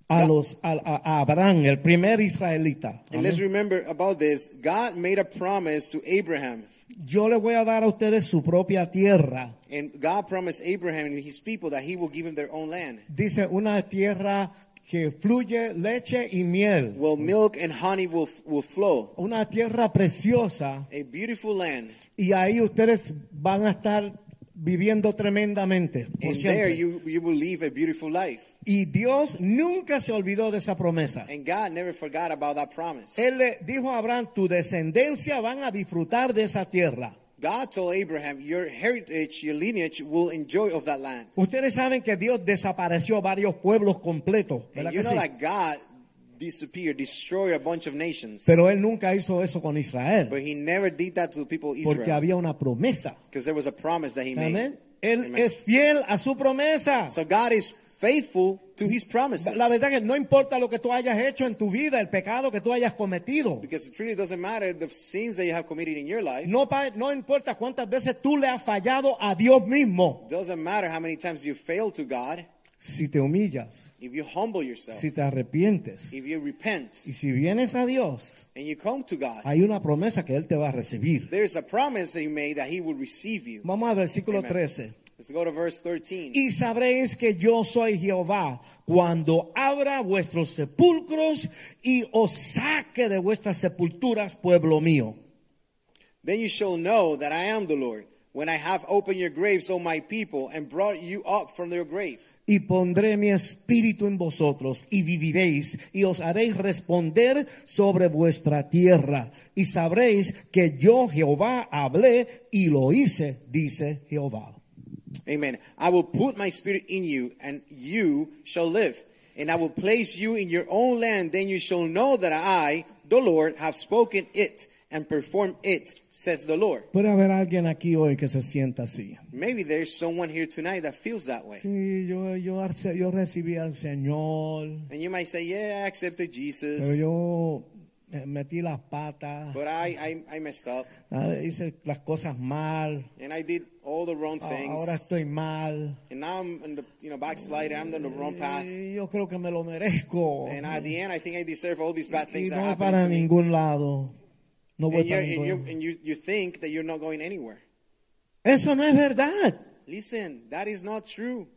a, los, a, a Abraham, el primer israelita. And let's remember about this. God made a promise to Abraham. Yo le voy a dar a ustedes su propia tierra. And God promised Abraham and his people that he will give them their own land. Dice una tierra que fluye leche y miel. Well, milk and honey will, will flow. Una tierra preciosa. A beautiful land. Y ahí ustedes van a estar viviendo tremendamente. por And siempre. there you, you will live a beautiful life. Y Dios nunca se olvidó de esa promesa. And God never forgot about that promise. Él le dijo a Abraham, tu descendencia van a disfrutar de esa tierra. God told Abraham, your heritage, your lineage will enjoy of that land. Ustedes saben que Dios desapareció varios pueblos completos. ¿verdad And you know sí? that God disappeared, destroyed a bunch of nations. Pero él nunca hizo eso con Israel. but he never did that to the people of Porque Israel. había una promesa. Because there was a promise that he made. Amén. Él Amen. es fiel a su promesa. So God is faithful to his promises. La verdad que no importa lo que tú hayas hecho en tu vida, el pecado que tú hayas cometido. because it really doesn't matter the sins that you have committed in your life. No, importa cuántas veces tú le has fallado a Dios mismo. doesn't matter how many times you fail to God. Si te humillas, if you humble yourself, si te arrepientes if you repent, y si vienes a Dios, and you come to God, hay una promesa que Él te va a recibir. there is a promise that you made that He will receive you. Vamos al versículo Amen. 13. Let's go to verse 13. Y sabréis que yo soy Jehová cuando abra vuestros sepulcros y os saque de vuestras sepulturas, pueblo mío. Then you shall know that I am the Lord, when I have opened your graves, O my people, and brought you up from your grave. Y pondré mi espíritu en vosotros y viviréis y os haréis responder sobre vuestra tierra. Y sabréis que yo Jehová hablé y lo hice, dice Jehová. Amen. I will put my spirit in you, and you shall live. And I will place you in your own land. Then you shall know that I, the Lord, have spoken it and performed it, says the Lord. Puede haber alguien aquí hoy que se sienta así. Maybe there's someone here tonight that feels that way. Sí, yo, yo, yo recibí al Señor, And you might say, Yeah, I accepted pero Jesus, yo eh, metí las patas, but I, I, I messed up. ah, hice las cosas mal, And I did all the wrong ah, things. ahora estoy mal. And now I'm in the you know backslider, I'm on the wrong path. Y yo creo que me lo merezco. And at the end I think I deserve all these bad Y things that no para happening to me. ningún lado. No voy And, para and, ningún you lado. and you, you think that you're not going anywhere. Eso no es verdad. Listen, that is not true.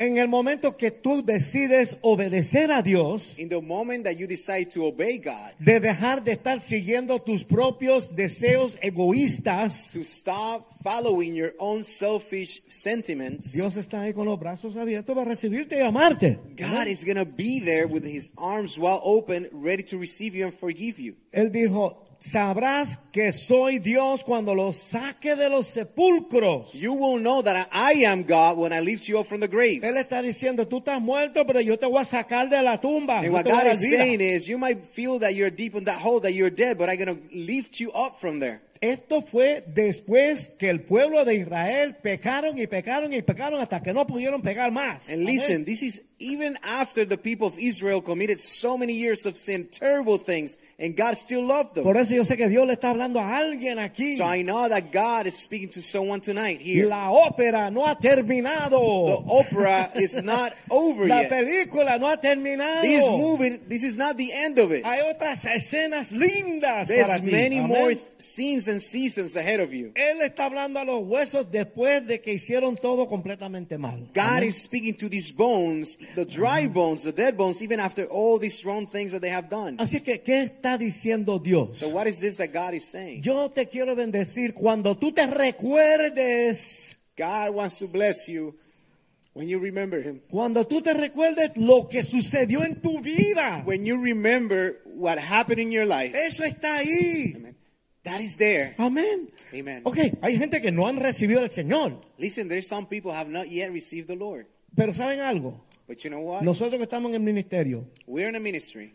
En el momento que tú decides obedecer a Dios, In the moment that you decide to obey God, de dejar de estar siguiendo tus propios deseos egoístas, to stop following your own selfish sentiments, Dios está ahí con los brazos abiertos para recibirte y amarte. God is going to be there with his arms well open, ready to receive you and forgive you. Él dijo, sabrás que soy Dios cuando los saque de los sepulcros. You will know that I am God when I lift you up from the graves. Él está diciendo, tú estás muerto, pero yo te voy a sacar de la tumba. And what God is saying is, you might feel that you're deep in that hole, that you're dead, but I'm going to lift you up from there. Esto fue después que el pueblo de Israel pecaron y pecaron y pecaron hasta que no pudieron pecar más. And listen, this is even after the people of Israel committed so many years of sin, terrible things, and God still loved them. Por eso yo sé que Dios le está hablando a alguien aquí. So I know that God is speaking to someone tonight here. La ópera no ha The opera is not <laughs> over La yet. película no ha terminado. This movie, this is not the end of it. Hay otras escenas lindas There's para ti. many Amén. more scenes and seasons ahead of you. Él está hablando a los huesos después de que hicieron todo completamente mal. God Amén. is speaking to these bones, the dry bones, the dead bones, even after all these wrong things that they have done. Así que, ¿qué está diciendo Dios? So what is this that God is saying? Yo te quiero bendecir cuando tú te recuerdes, God wants to bless you when you remember Him. cuando tú te recuerdes lo que sucedió en tu vida. When you remember what happened in your life. Eso está ahí. Amen. That is there. Amén. Amen. Ok, hay gente que no han recibido al Señor, Listen, there's some people have not yet received the Lord. pero ¿saben algo? But you know what? Nosotros que estamos en el ministerio, We're in a ministry.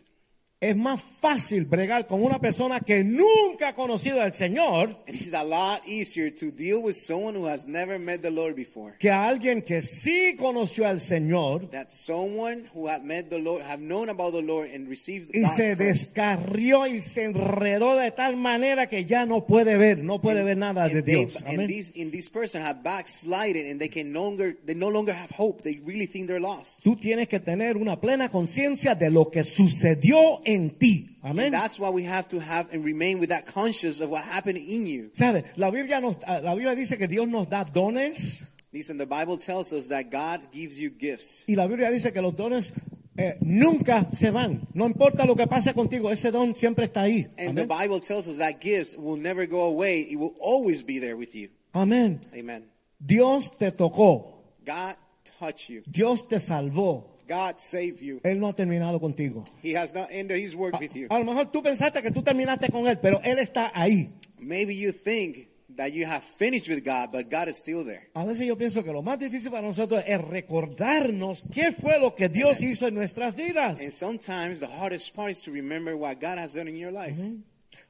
Es más fácil bregar con una persona que nunca ha conocido al Señor <laughs> it is a lot easier to deal with someone who has never met the Lord before. que a alguien que sí conoció al Señor That someone who met the Lord, have known about the Lord and received y God se descarrió y se enredó de tal manera que ya no puede ver, no puede ver nada de and they- Dios. and these in this person have backslided and they can no longer they no longer have hope. They really think they're lost. Tú tienes que tener una plena conciencia de lo que sucedió en ti. Amén. And that's why we have to have and remain with that conscious of what happened in you. ¿Sabe? La Biblia, nos, la Biblia dice que Dios nos da dones Listen, the Bible tells us that God gives you gifts. y la Biblia dice que los dones eh, nunca se van. No importa lo que pase contigo, ese don siempre está ahí. And the Bible tells us that gifts will never go away. It will always be there with you. Amén. Amen. Dios te tocó. God touched you. Dios te salvó. God saved you. Él no ha terminado contigo. He has not ended his work with you. A lo mejor tú pensaste que tú terminaste con Él, pero Él está ahí. Maybe you think that you have finished with God, but God is still there. A veces yo pienso que lo más difícil para nosotros es recordarnos qué fue lo que Dios hizo en nuestras vidas. And sometimes the hardest part is to remember what God has done in your life.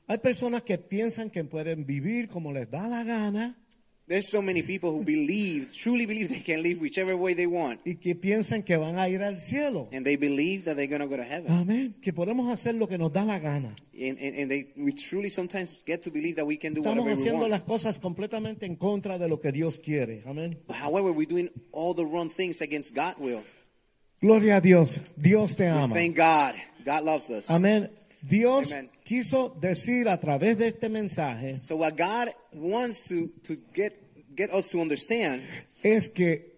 Hay personas que piensan que pueden vivir como les da la gana There's so many people who believe, truly believe they can live whichever way they want. y que piensan que van a ir al cielo. And they believe that they're going to go to heaven. Amén. Que podemos hacer lo que nos da la gana. And, and, and they, we truly sometimes get to believe that we can do Estamos whatever we haciendo want. las cosas completamente en contra de lo que Dios quiere. Amén. However, we're doing all the wrong things against God's will. Gloria a Dios. Dios te We ama. thank God. God loves us. Amén. Dios Amen. quiso decir a través de este mensaje So what God wants to, to get, get us to understand es que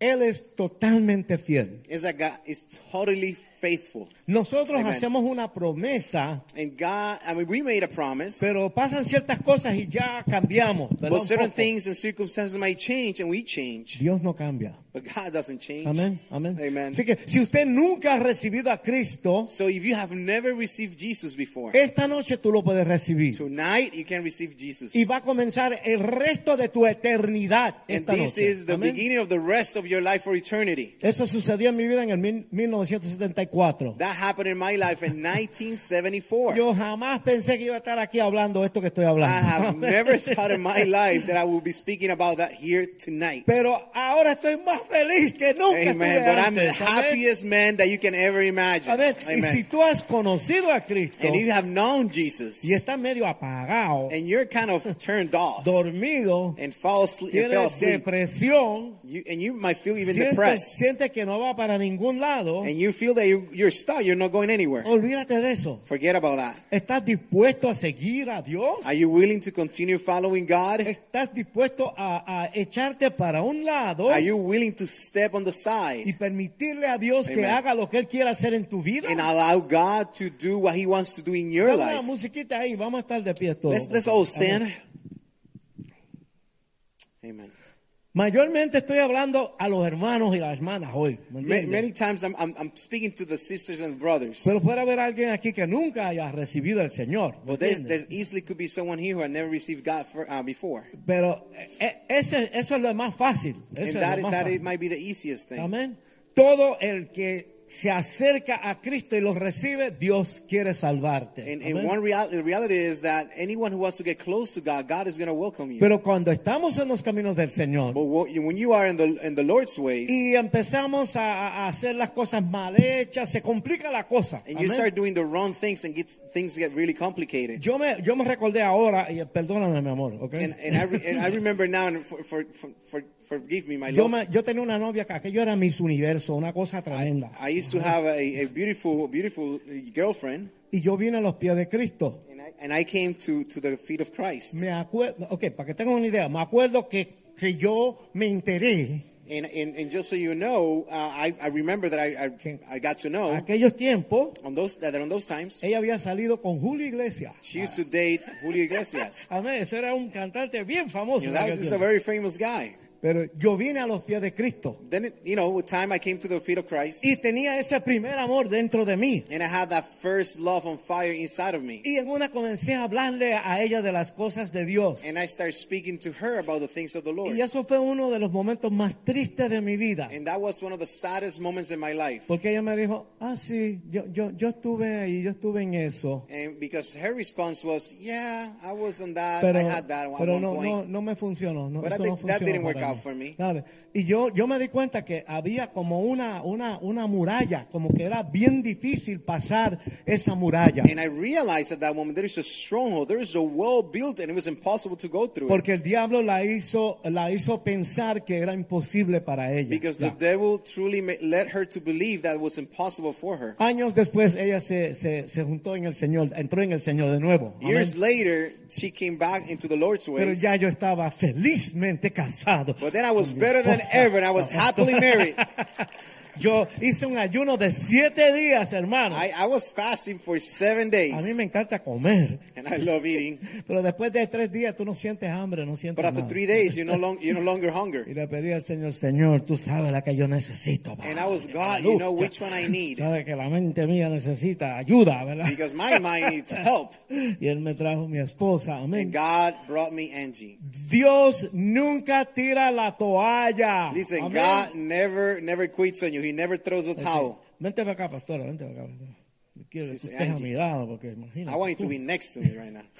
Él es totalmente fiel. is that God is totally faithful. Nosotros Amen. hacemos una promesa, And God, I mean, we made a promise, pero pasan ciertas cosas y ya cambiamos. but certain things and circumstances might change, and we change. Dios no cambia. But God doesn't change. Amén, amén. Amen. Así que si usted nunca ha recibido a Cristo, So if you have never received Jesus before, esta noche tú lo puedes recibir. tonight you can receive Jesus. Y va a comenzar el resto de tu eternidad And esta this noche. is the Amén. beginning of the rest of your life for eternity. Eso sucedió en mi vida en el mil- 1974. That happened in my life in 1974. Yo jamás pensé que iba a estar aquí hablando esto que estoy I hablando. have <laughs> never thought in my life that I will be speaking about that here tonight. Pero ahora estoy más feliz que nunca Amen. But I'm the happiest man that you can ever imagine. Amén. Y si tú has conocido a Cristo And you have known Jesus y estás medio apagado, and you're kind of turned off dormido, and fall asleep and fell tienes asleep, depresión, you, and you might feel even sientes, depressed, sientes que no va para ningún lado, and you feel that you, you're stuck, you're not going anywhere. olvídate de eso. Forget about that. ¿Estás dispuesto a seguir a Dios? Are you willing to continue following God? ¿Estás dispuesto a, a echarte para un lado Are you willing to step on the y side permitirle a Dios que haga lo que Él quiera hacer en tu vida? and allow God to do what He wants to do in your Dame una life? musiquita ahí, vamos a estar de pie todos. Let's, let's all stand. Amen. Mayormente estoy hablando a los hermanos y las hermanas hoy. ¿me Many, times I'm, I'm, I'm speaking to the sisters and brothers. Pero puede haber alguien aquí que nunca haya recibido al Señor. ¿me But there's, there easily could be someone here who had never received God for, uh, before. Pero eh, ese, eso es lo más fácil. Eso And es that, lo más that fácil. it might be the easiest thing. Amén. Todo el que se acerca a Cristo y lo recibe, Dios quiere salvarte. And, Amén. and one real, the reality is that anyone who wants to get close to God, God is going to welcome you. Pero cuando estamos en los caminos del Señor but when you are in the, in the Lord's ways, y empezamos a, a hacer las cosas mal hechas, se complica la cosa. and you start doing the wrong things and gets, things get really complicated. Yo me, yo me recordé ahora, y perdóname mi amor, ¿ok? And, and, I, re, and I remember now, and for, for, for, for, forgive me, my yo, love. yo tenía una novia que aquello era Miss Universo, una cosa tremenda. I used to have a, a beautiful, beautiful uh, girlfriend, y yo vine a los pies de Cristo. and I, and I came to, to the feet of Christ. Me acuerdo, ok, para que tengan una idea, me acuerdo que, que yo me enteré And, and, and just so you know, uh, I, I remember that I, I, I got to know aquellos tiempos, on those that on those times ella había salido con Julio Iglesias. she used to date Julio Iglesias. <laughs> Amén, ese era un cantante bien famoso. You know, that was a very famous guy. Pero yo vine a los pies de Cristo Then, you know, with time I came to the feet of Christ, y tenía ese primer amor dentro de mí. and I had that first love on fire inside of me. Y en una comencé a hablarle a ella de las cosas de Dios. And I started speaking to her about the things of the Lord. Y eso fue uno de los momentos más tristes de mi vida. And that was one of the saddest moments in my life. Porque ella me dijo, ah, sí, yo, yo, yo estuve ahí, yo estuve en eso. And because her response was, yeah, I was on that, Pero, I had that at pero one no, no, no me funcionó. No, But eso no think that funcionó didn't work para out mí. for me. ¿Sabe? Y yo, yo me di cuenta que había como una, una, una muralla, como que era bien difícil pasar esa muralla. And I realized at that moment there is a stronghold, there is a wall built, and it was impossible to go through it. Porque el diablo la hizo, la hizo pensar que era imposible para ella. Because the devil truly led her to believe that it was impossible for her. Años después ella se, se, se juntó en el Señor, entró en el Señor de nuevo. Years later, she came back into the Lord's Pero ya yo estaba felizmente casado. But then I was con mi better than ever, and I was happily married. <laughs> Yo hice un ayuno de siete días, hermano. I, I was fasting for seven A mí days, me encanta comer. and I love eating. <laughs> Pero después de tres días tú no sientes hambre, no sientes But after nada. three days, you no, long, you no longer hunger. Y le pedí al Señor, Señor, tú sabes la que yo necesito. And I was, God, you know which one I need. Sabes que la mente mía necesita ayuda, ¿verdad? Because my mind needs help. <laughs> Y Él me trajo mi esposa, amén. And God brought me Angie. Dios nunca tira la toalla. Listen, Amén. God never, never quits on you. He never throws a towel. Vente para acá, pastora, vente para acá. Quiero que estés a mi lado, porque imagínate. I want you to be next to me right now. <laughs>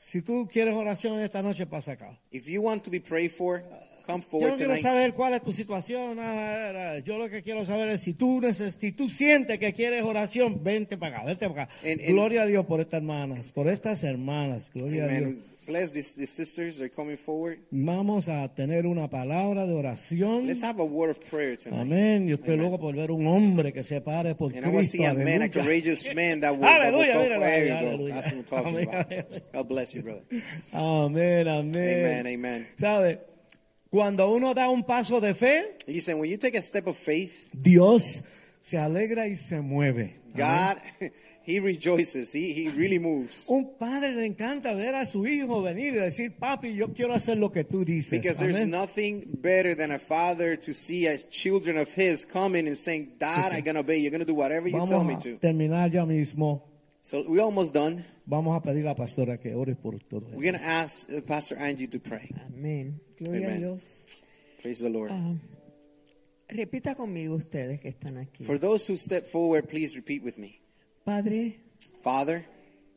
Si tú quieres oración esta noche, pasa acá. If you want to be prayed for, come Yo no forward quiero tonight. saber cuál es tu situación. nada. Yo lo que quiero saber es si tú, si tú sientes que quieres oración, vente para acá, vente para acá. Gloria a Dios por estas hermanas, por estas hermanas. Gloria a Dios. Bless these, these sisters. They're coming forward. Vamos a tener una palabra de oración. Let's have a word of prayer tonight. Amén. Y usted luego por ver un hombre que se pare por And I want to see Cristo. a man, a courageous man that will, that will come for aleluya. That's what I'm talking Amén, about. God bless you, brother. Amén, amén. Amen, amen. ¿Sabe? Cuando uno da un paso de fe, Listen, when you take a step of faith, Dios se alegra y se mueve. God, He rejoices. He, he really moves. Un padre le encanta ver a su hijo venir y decir, papi, yo quiero hacer lo que tú dices. Because there's Amén. nothing better than a father to see as children of his coming and saying, Dad, I'm going to obey. You're going to do whatever you Vamos tell me a to. terminar ya mismo. So we're almost done. Vamos a pedir a la pastora que ore por todo. We're going to ask uh, Pastor Angie to pray. Amén. Gloria Amen. a Dios. Praise the Lord. Ah, repita conmigo ustedes que están aquí. For those who step forward, please repeat with me. Padre, Father,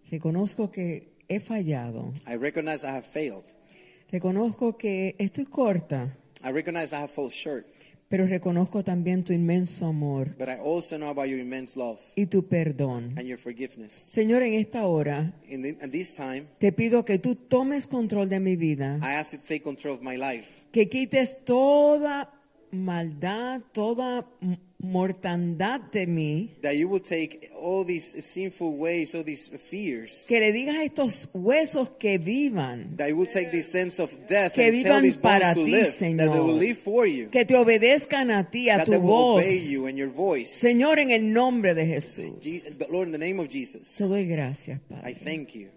reconozco que he fallado. I recognize I have failed. Reconozco que estoy corta, I recognize I have fallen short. pero reconozco también tu inmenso amor But I also know about your immense love y tu perdón. and your forgiveness. Señor, en esta hora In, the, in this time, te pido que tú tomes control de mi vida, I ask you to take control of my life. que quites toda maldad, toda mortandad de mí, That you will take all these sinful ways, all these fears. que le digas a estos huesos que vivan, That you will take this sense of death Que and tell these para bones to ti, live. That they Señor. will live for you. que te obedezcan a ti, a That tu they will voz. obey you and your voice. Señor, en el nombre de Jesús. Lord, in the name of Te Jesus, doy gracias, I Padre. thank you.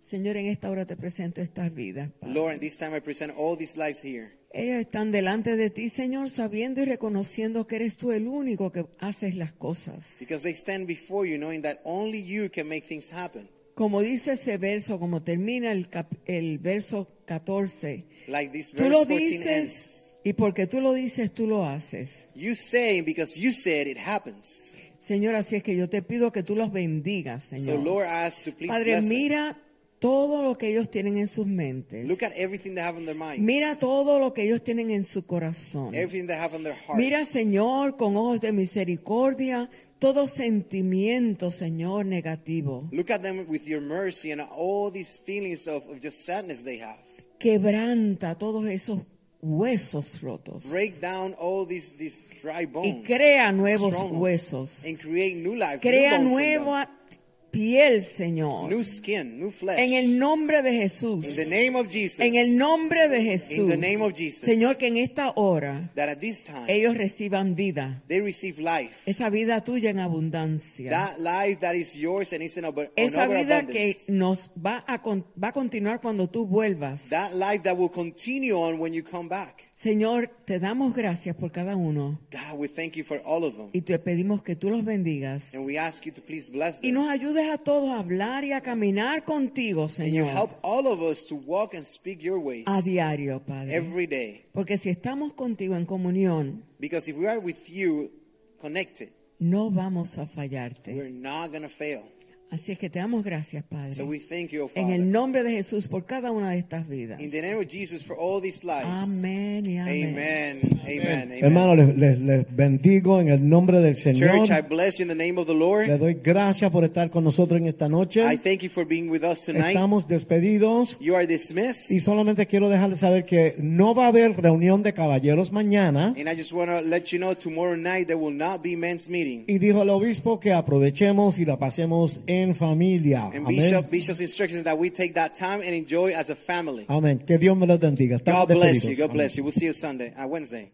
Señor, en esta hora te presento estas vidas. Lord, this time I present all these lives here. Ellas están delante de ti, Señor, sabiendo y reconociendo que eres tú el único que haces las cosas. Because they stand before you knowing that only you can make things happen. Como dice ese verso, como termina el, cap- el verso 14, Like this tú verse lo 14 dices y porque tú lo dices, tú lo haces. You say because you said it happens. Señor, así es que yo te pido que tú los bendigas, So Señor. Lord, I ask you to please Padre, bless mira todo lo que ellos tienen en sus mentes. Look at everything they have in their minds. Mira todo lo que ellos tienen en su corazón. everything they have in their hearts. Mira, Señor, con ojos de misericordia, todo sentimiento, Señor, negativo. Look at them with your mercy and all these feelings of, of just sadness they have. Quebranta todos esos huesos rotos. Break down all these, these dry bones. Y crea nuevos huesos. And create new life. Crea new nueva piel, Señor. New skin, new flesh. En el nombre de Jesús. in the name of Jesus. En el nombre de Jesús. In the name of Jesus. Señor, que en esta hora that at this time ellos reciban vida. they receive life. Esa vida tuya en abundancia. That life that is yours and is in ab- Esa vida que nos va a, va a continuar cuando tú vuelvas. That life that will continue on when you come back. Señor, te damos gracias por cada uno God, we thank you for all of them. y te pedimos que tú los bendigas And we ask you to please bless y them. nos ayudes a todos a hablar y a caminar contigo, And you Señor, help all of us to walk and speak your ways a diario, Padre. every day. Porque si estamos contigo en comunión, Because if we are with you connected, no vamos a fallarte. we're not going to fail. Así es que te damos gracias, Padre. So we thank you, O En Father. el nombre de Jesús por cada una de estas vidas. In the name of Jesus for all these lives. Amén y amén. Amen. Amen. Amen. Hermano, les, les- les bendigo en el nombre del Señor. Church, I bless you in the name of the Lord. Le doy gracias por estar con nosotros en esta noche. I thank you for being with us tonight. Estamos despedidos You are dismissed. y solamente quiero dejarles saber que no va a haber reunión de caballeros mañana. And I just want to let you know tomorrow night there will not be men's meeting. Y dijo el obispo que aprovechemos y la pasemos en familia. And. Bishop, Bishop's instructions that we take that time and enjoy as a family. Amén. Que Dios me los bendiga. Estamos God bless you. God bless you. We'll see you Sunday, uh, Wednesday.